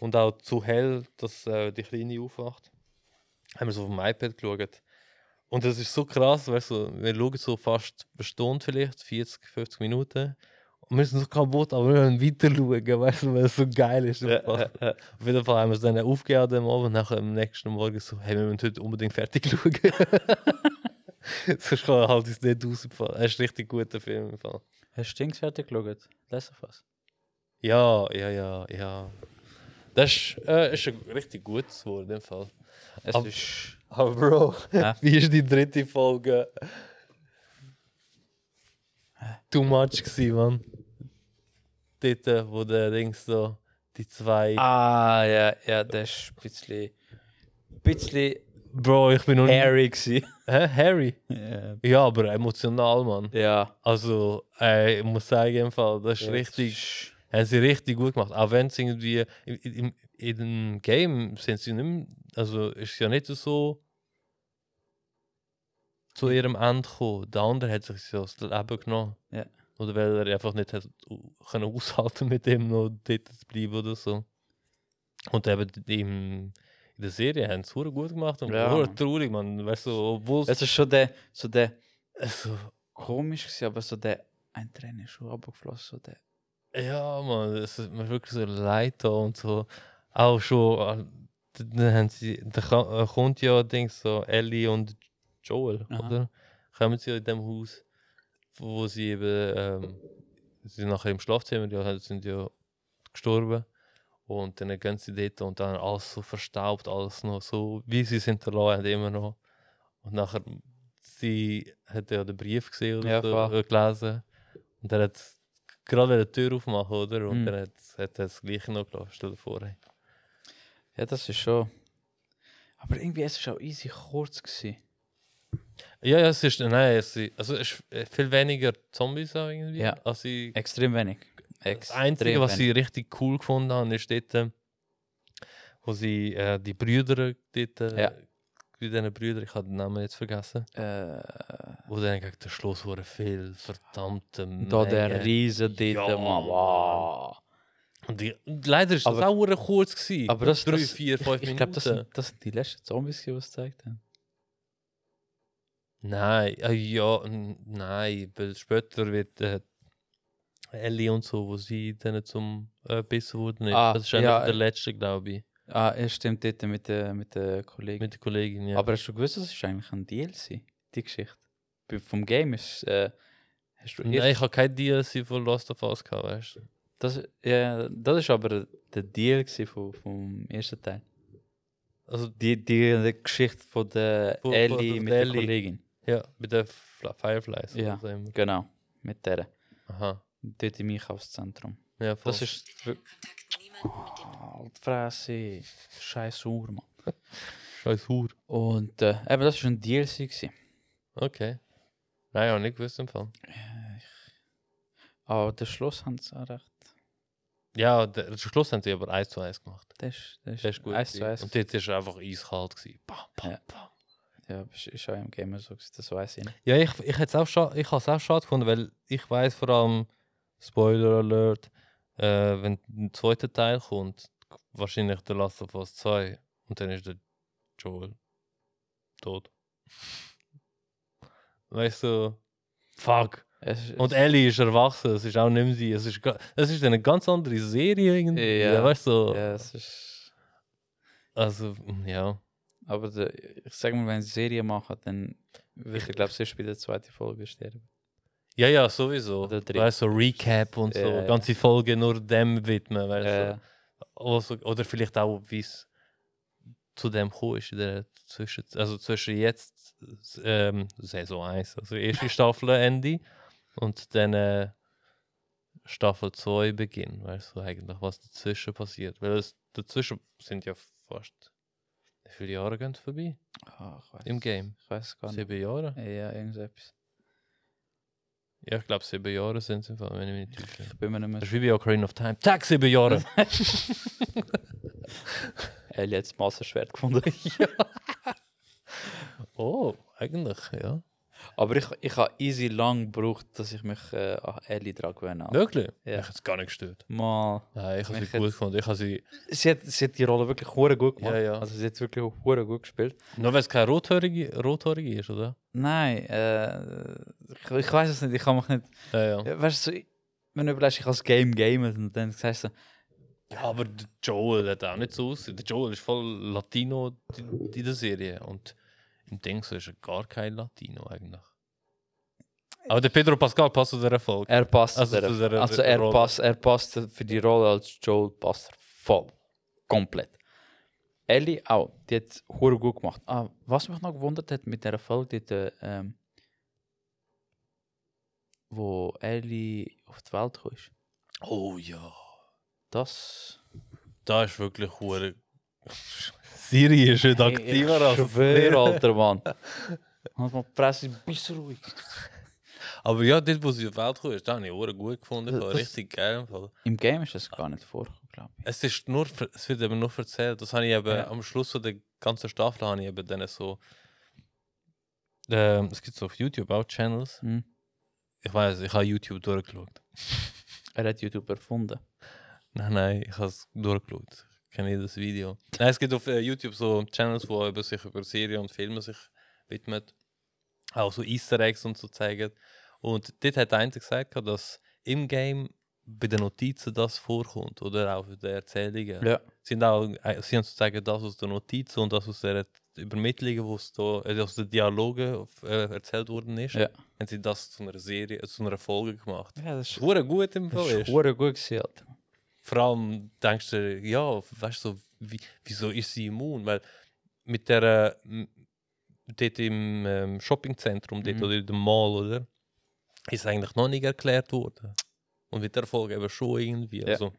[SPEAKER 1] und auch zu hell, dass äh, die Kleine aufwacht. Haben wir so auf dem iPad geschaut. Und das ist so krass, weißt du, wir schauen so fast eine Stunde vielleicht, 40, 50 Minuten. Wir sind so kaputt, aber wir wollen weiter schauen, weißt du, weil es so geil ist. einfach. Auf jeden Fall haben wir es dann aufgehört am Abend und nachher am nächsten Morgen so, hey, wir müssen heute unbedingt fertig schauen. Sonst kann halt es nicht rausfallen. Es ist ein richtig guter Film im Fall.
[SPEAKER 2] Hast du Dings fertig geschaut? Last of Us?
[SPEAKER 1] Ja, ja, ja, ja. Das ist, äh, ist ein richtig gutes Wort im Fall.
[SPEAKER 2] Es
[SPEAKER 1] Ab-
[SPEAKER 2] ist...
[SPEAKER 1] Aber Bro,
[SPEAKER 2] Ja.
[SPEAKER 1] wie ist die dritte Folge? Too much gewesen, Mann. Dort, wo der Dings so, die zwei...
[SPEAKER 2] Ah, ja, ja, das ist ein bisschen... Bisschen
[SPEAKER 1] Bro, ich bin noch
[SPEAKER 2] hairy gewesen.
[SPEAKER 1] Hä? Harry?
[SPEAKER 2] ja.
[SPEAKER 1] Ja, aber emotional, Mann.
[SPEAKER 2] ja.
[SPEAKER 1] Also, äh, ich muss sagen, im Fall, das ist
[SPEAKER 2] Ja,
[SPEAKER 1] richtig... Haben sie richtig gut gemacht. Auch wenn es irgendwie... In, in, in dem Game sind sie nicht mehr... Also, ist ja nicht so... Zu ihrem Ende gekommen. Der andere hat sich ja das Leben genommen.
[SPEAKER 2] Ja.
[SPEAKER 1] Oder weil er einfach nicht hat können aushalten mit dem noch dort zu bleiben oder so. Und eben im, in der Serie haben sie es gut gemacht und
[SPEAKER 2] Ja,
[SPEAKER 1] traurig, man. Weißt du, obwohl
[SPEAKER 2] Es ist schon der... So der...
[SPEAKER 1] also,
[SPEAKER 2] Komisch gewesen, aber so der... Ein Tränen ist schon runtergeflossen, so der...
[SPEAKER 1] Ja, man, es ist mir wirklich so leid da und so. Auch schon, äh, dann haben sie, da äh, kommt ja, Dings, so Ellie und Joel,
[SPEAKER 2] Aha.
[SPEAKER 1] oder? Kommen sie ja in dem Haus, wo sie eben, ähm, sie sind nachher im Schlafzimmer, ja, sind ja gestorben. Und dann gehen sie dort und dann alles so verstaubt, alles noch so, wie sie es hinterlassen haben, immer noch. Und nachher, sie hat ja den Brief gesehen oder
[SPEAKER 2] Ja,
[SPEAKER 1] so, äh, gelesen. Und dann hat gerade eine Tür aufmachen, oder? Und
[SPEAKER 2] Mhm.
[SPEAKER 1] dann hat, hat er das Gleiche noch gelassen. Stell dir vor. Hey.
[SPEAKER 2] Ja, das ist schon. Aber irgendwie es ist auch easy kurz gewesen.
[SPEAKER 1] Ja, ja, es ist, nein, es ist, also es ist viel weniger Zombies auch irgendwie.
[SPEAKER 2] Ja.
[SPEAKER 1] Als ich,
[SPEAKER 2] Extrem wenig.
[SPEAKER 1] das
[SPEAKER 2] Extrem
[SPEAKER 1] Einzige, was
[SPEAKER 2] wenig.
[SPEAKER 1] ich richtig cool gefunden habe, ist dort, äh, wo sie äh, die Brüder dort, äh,
[SPEAKER 2] Ja.
[SPEAKER 1] wie diesen Brüder, ich habe den Namen jetzt vergessen,
[SPEAKER 2] Äh,
[SPEAKER 1] wo dann gegen den Schluss wurde viel verdammte
[SPEAKER 2] da der. Riese dort,
[SPEAKER 1] Ja,
[SPEAKER 2] Mann. Wow.
[SPEAKER 1] Und die, leider ist das
[SPEAKER 2] Aber-
[SPEAKER 1] auch kurz gewesen.
[SPEAKER 2] Aber das,
[SPEAKER 1] Drei,
[SPEAKER 2] das,
[SPEAKER 1] vier, fünf
[SPEAKER 2] ich, ich
[SPEAKER 1] Minuten.
[SPEAKER 2] glaube, das, sind- das sind die letzten Zombies, die es gezeigt haben.
[SPEAKER 1] Nein, äh, ja, nein, weil später wird äh, Ellie und so, wo sie dann zum äh, Bissen wurden.
[SPEAKER 2] Ah,
[SPEAKER 1] das ist eigentlich
[SPEAKER 2] ja,
[SPEAKER 1] der
[SPEAKER 2] äh,
[SPEAKER 1] letzte, glaube ich,
[SPEAKER 2] Ah, er stimmt dort mit der, mit der Kollegin.
[SPEAKER 1] mit der Kollegin. Ja.
[SPEAKER 2] Aber hast du gewusst, das ist eigentlich ein DLC, die Geschichte? Vom Game ist äh, hast du
[SPEAKER 1] Nein, ich habe kein DLC von Lost of Us gehabt, weißt du.
[SPEAKER 2] das, ja, das ist aber der Deal gewesen vom, ersten Teil.
[SPEAKER 1] Also,
[SPEAKER 2] Die, die, die Geschichte von der
[SPEAKER 1] Von- von
[SPEAKER 2] Ellie
[SPEAKER 1] der
[SPEAKER 2] mit der
[SPEAKER 1] Ellie.
[SPEAKER 2] Kollegin.
[SPEAKER 1] Ja, mit den Fla- Fireflies.
[SPEAKER 2] Ja. Genau, mit der.
[SPEAKER 1] Aha.
[SPEAKER 2] Dort im Einkaufszentrum.
[SPEAKER 1] Ja, voll.
[SPEAKER 2] Das ist Halt Fresse. Scheiß Uhr, Mann.
[SPEAKER 1] Scheiß Hur.
[SPEAKER 2] Und äh, eben, das war ein DLC. Gewesen.
[SPEAKER 1] Okay. Nein, ich habe nicht gewusst im Fall.
[SPEAKER 2] Aber der Schluss haben sie auch recht.
[SPEAKER 1] Ja, der, der Schluss haben sie aber 1 zu 1 gemacht.
[SPEAKER 2] Das ist, das
[SPEAKER 1] Das ist gut.
[SPEAKER 2] eins zu
[SPEAKER 1] gewesen.
[SPEAKER 2] eins.
[SPEAKER 1] Und dort war es einfach eiskalt. Gewesen. Bam, bam,
[SPEAKER 2] Ja.
[SPEAKER 1] bam.
[SPEAKER 2] Ja, ist, auch im Gamer so, das weiß ich nicht.
[SPEAKER 1] Ja, ich, ich hätte es auch schade, ich habe es auch schade gefunden, weil ich weiß vor allem, Spoiler Alert, äh, wenn ein zweiter Teil kommt, wahrscheinlich der Last of Us 2 und dann ist der Joel tot. Weißt du, fuck.
[SPEAKER 2] Ist-
[SPEAKER 1] Und Ellie ist erwachsen, es ist auch nicht mehr sie. Es ist, es ist eine ganz andere Serie irgendwie.
[SPEAKER 2] Ja.
[SPEAKER 1] weißt du?
[SPEAKER 2] ja, es ist.
[SPEAKER 1] Also, ja.
[SPEAKER 2] Aber der, ich sag mal, wenn sie Serie machen, dann würde ich, glaube ich, bei der zweiten Folge sterben.
[SPEAKER 1] Ja, ja, sowieso. Weißt so Recap und so,
[SPEAKER 2] ja.
[SPEAKER 1] ganze Folge nur dem widmen, weißt.
[SPEAKER 2] Äh,
[SPEAKER 1] Also, oder vielleicht auch, wie es zu dem gekommen ist, der zwischen, also zwischen jetzt ähm, Saison 1, also erste Staffel Ende und dann äh, Staffel 2 Beginn, weißt du, eigentlich, was dazwischen passiert. Weil es, dazwischen sind ja fast, wie viele Jahre gehen vorbei
[SPEAKER 2] ah, ich weiß,
[SPEAKER 1] im Game?
[SPEAKER 2] Ich weiß gar nicht.
[SPEAKER 1] Sieben Jahre?
[SPEAKER 2] Ja, irgendetwas.
[SPEAKER 1] Ja, ich glaube, sieben Jahre sind es im Fall, wenn ich mich nicht täusche.
[SPEAKER 2] Ich bin mir nicht mehr
[SPEAKER 1] Das ist wie bei Ocarina of Time. Tag, sieben Jahre!
[SPEAKER 2] Ellie hat das Massenschwert gefunden.
[SPEAKER 1] oh, eigentlich, ja.
[SPEAKER 2] Aber ich, ich habe easy lang gebraucht, dass ich mich äh, an Ellie dran gewöhne.
[SPEAKER 1] Wirklich?
[SPEAKER 2] Ja.
[SPEAKER 1] Ich hätte es gar nicht gestört.
[SPEAKER 2] Mal.
[SPEAKER 1] Nein, ich habe sie
[SPEAKER 2] Mich
[SPEAKER 1] gut
[SPEAKER 2] hat's-
[SPEAKER 1] gefunden. Ich sie,
[SPEAKER 2] Sie hat, sie hat die Rolle wirklich hure gut gemacht.
[SPEAKER 1] Ja, ja.
[SPEAKER 2] Also sie hat wirklich hure gut gespielt.
[SPEAKER 1] nur weil es keine rothörige, rothörige ist, oder?
[SPEAKER 2] Nein, äh, ich, ich weiß es nicht. Ich kann mich nicht.
[SPEAKER 1] Ja, ja.
[SPEAKER 2] Weißt du, wenn du überlegst, ich als Game gamen und dann sagst du,
[SPEAKER 1] Ja, aber Joel hat auch nicht so aussehen. Der Joel ist voll Latino in in der Serie. Und im Ding so ist er gar kein Latino eigentlich. Aber der Pedro Pascal passt zu der Erfolg.
[SPEAKER 2] er passt.
[SPEAKER 1] Also
[SPEAKER 2] der,
[SPEAKER 1] zu der-
[SPEAKER 2] also er
[SPEAKER 1] Rolle.
[SPEAKER 2] passt, er passt für die Rolle als Joel passt er voll. Komplett. Ellie auch, die hat hure gut gemacht. Ah, was mich noch gewundert hat mit der Folge, dort, ähm, wo Ellie auf die Welt ist,
[SPEAKER 1] Oh ja.
[SPEAKER 2] das...
[SPEAKER 1] Da ist wirklich hure. Siri ist nicht aktiver als
[SPEAKER 2] schwör, alter Mann. Halt mal die Presse bisschen ruhig.
[SPEAKER 1] Aber ja, dort, wo sie auf die Welt kam, ist, da habe ich hure gut gefunden.
[SPEAKER 2] Das-
[SPEAKER 1] Richtig geil. im
[SPEAKER 2] Game ist das gar nicht vorgekommen, glaube ich.
[SPEAKER 1] Es, ist nur, es wird eben nur erzählt. Das habe ich eben
[SPEAKER 2] Ja.
[SPEAKER 1] am Schluss von der ganzen Staffel habe ich eben dann so. Ähm, es gibt so auf YouTube auch Channels.
[SPEAKER 2] Hm.
[SPEAKER 1] Ich weiß, ich habe YouTube durchgeschaut.
[SPEAKER 2] Er hat YouTube erfunden.
[SPEAKER 1] Nein, nein, ich habe es durchgeschaut. Ich kenne das Video. Nein, es gibt auf äh, YouTube so Channels, wo eben sich über Serien und Filme sich widmen. Auch so Easter Eggs und so zeigen. Und dort hat einer gesagt, dass im Game bei den Notizen das vorkommt. Oder auch in den Erzählungen.
[SPEAKER 2] Ja.
[SPEAKER 1] sind auch, äh, sie haben sozusagen das aus der Notizen und das aus der Übermittlung, wo es da, äh, aus den Dialogen äh, erzählt worden ist,
[SPEAKER 2] Ja.
[SPEAKER 1] haben sie das zu einer Serie, äh, zu einer Folge gemacht.
[SPEAKER 2] Ja, das ist,
[SPEAKER 1] Hure gut im
[SPEAKER 2] das
[SPEAKER 1] Fall
[SPEAKER 2] ist
[SPEAKER 1] ist.
[SPEAKER 2] hure gut gewesen, Alter.
[SPEAKER 1] Vor allem denkst du, ja, weißt du, so, wie, wieso ist sie immun? Weil mit der, äh, dort im ähm, Shoppingzentrum, dort
[SPEAKER 2] Mhm.
[SPEAKER 1] oder in dem Mall, oder? Ist eigentlich noch nicht erklärt worden. Und mit der Folge eben schon irgendwie.
[SPEAKER 2] Ja.
[SPEAKER 1] Also,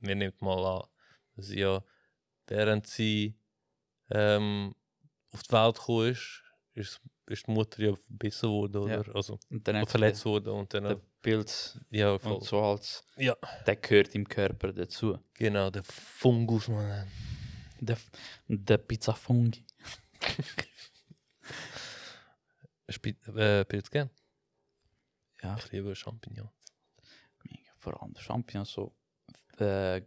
[SPEAKER 1] wir nehmen mal an, dass sie ja, während sie ähm, auf die Welt gekommen ist, ist, ist die Mutter ja verbissen worden,
[SPEAKER 2] Ja.
[SPEAKER 1] oder? Also,
[SPEAKER 2] Und dann
[SPEAKER 1] verletzt worden und dann.
[SPEAKER 2] Der Pilz
[SPEAKER 1] ja, voll.
[SPEAKER 2] und so als
[SPEAKER 1] Ja.
[SPEAKER 2] der gehört im Körper dazu.
[SPEAKER 1] Genau, der Fungus, man.
[SPEAKER 2] Der, der Pizzafungi.
[SPEAKER 1] Spielt äh, Pilz gern?
[SPEAKER 2] Ja,
[SPEAKER 1] Ich liebe Champignons.
[SPEAKER 2] mega. vor allem Champignons so äh,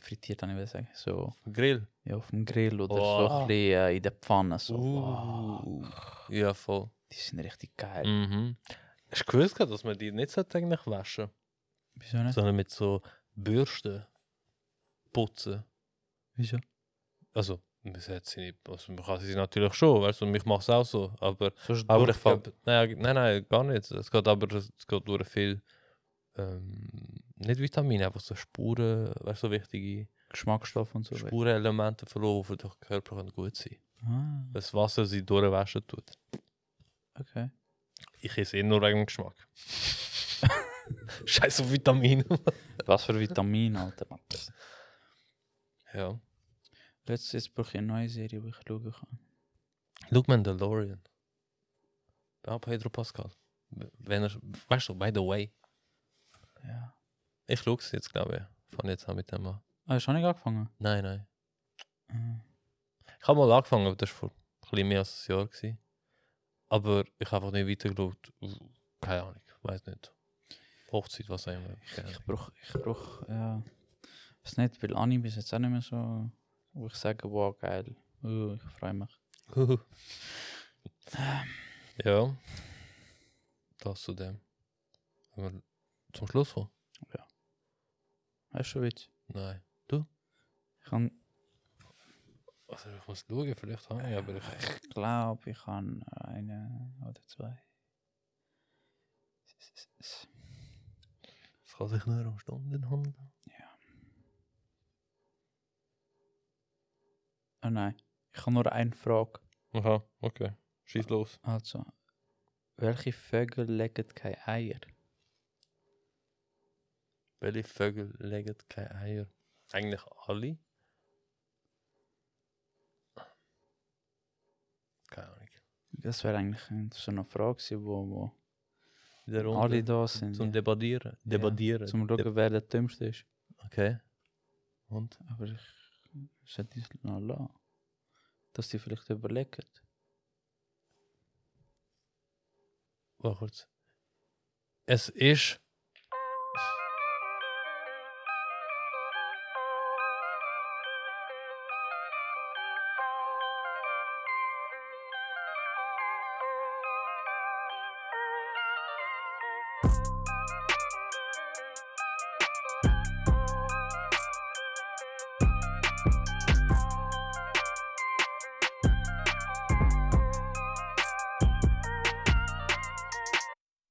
[SPEAKER 2] frittiert, kann ich will sagen. So
[SPEAKER 1] Grill.
[SPEAKER 2] ja, auf dem Grill oder so
[SPEAKER 1] Oh.
[SPEAKER 2] ein bisschen in der Pfanne. So.
[SPEAKER 1] Uh. Ja, voll.
[SPEAKER 2] Die sind richtig geil.
[SPEAKER 1] Mhm. Hast du gewusst, dass man die nicht sollte eigentlich waschen
[SPEAKER 2] Wieso nicht?
[SPEAKER 1] sondern mit so Bürsten putzen?
[SPEAKER 2] Wieso?
[SPEAKER 1] Also, man nicht, also man kann sie natürlich schon, weißt du, und ich mache es auch so, aber,
[SPEAKER 2] So ist
[SPEAKER 1] aber ich glaube, nein, nein, nein, gar nicht. Es geht aber, es geht durch viel, ähm, nicht Vitamine, einfach so Spuren, weißt du, so wichtige
[SPEAKER 2] Geschmacksstoff und so. weiter.
[SPEAKER 1] Spurenelemente verloren, die für den Körper können gut sein
[SPEAKER 2] Ah,
[SPEAKER 1] Das Wasser sie durchwaschen tut.
[SPEAKER 2] okay.
[SPEAKER 1] Ich esse eh nur wegen dem Geschmack. Scheiß auf Vitamine.
[SPEAKER 2] Was für Vitamine, Alter. Mann.
[SPEAKER 1] ja.
[SPEAKER 2] Letztes brauche ich eine neue Serie, die ich schauen kann.
[SPEAKER 1] Schau Mandalorian. Bei Pedro Pascal. Wenn er, weißt du, by the way,
[SPEAKER 2] Ja.
[SPEAKER 1] Ich schaue es jetzt, glaube ich. Fange jetzt an mit dem an.
[SPEAKER 2] Ah, hast du nicht angefangen?
[SPEAKER 1] Nein, nein.
[SPEAKER 2] Ah.
[SPEAKER 1] Ich habe mal angefangen, aber das war vor ein bisschen mehr als ein Jahr. Gewesen. Aber ich habe einfach nicht weitergeschaut. Keine Ahnung, weiß nicht. Hochzeit, was auch immer. Keine
[SPEAKER 2] Ich brauche, ich brauch, ja. Was nicht, weil Anime ist jetzt auch nicht mehr so, wo ich sage, wow, geil. Uh, ich freue mich.
[SPEAKER 1] Ja. Das zu dem. Wenn wir zum Schluss kommen?
[SPEAKER 2] Du Witz?
[SPEAKER 1] Nein.
[SPEAKER 2] Ich, kann,
[SPEAKER 1] Also ich muss schauen, vielleicht habe ich, aber ich...
[SPEAKER 2] ich glaube, ich habe eine oder zwei.
[SPEAKER 1] Es kann sich nur um Stunden handeln.
[SPEAKER 2] Oh nein, ich habe nur eine Frage.
[SPEAKER 1] Aha, okay. Schieß los.
[SPEAKER 2] Also, welche Vögel legen keine Eier?
[SPEAKER 1] Welche Vögel legen keine Eier? Eigentlich alle. Keine Ahnung.
[SPEAKER 2] Das wäre eigentlich so eine Frage, gewesen, wo, wo alle da sind.
[SPEAKER 1] Zum
[SPEAKER 2] ja.
[SPEAKER 1] Debattieren. Debattieren.
[SPEAKER 2] Zum schauen, wer der dümmste ist.
[SPEAKER 1] Okay. Und?
[SPEAKER 2] Aber ich sollte es noch lassen. Dass die vielleicht überlegen.
[SPEAKER 1] Warte kurz. Es ist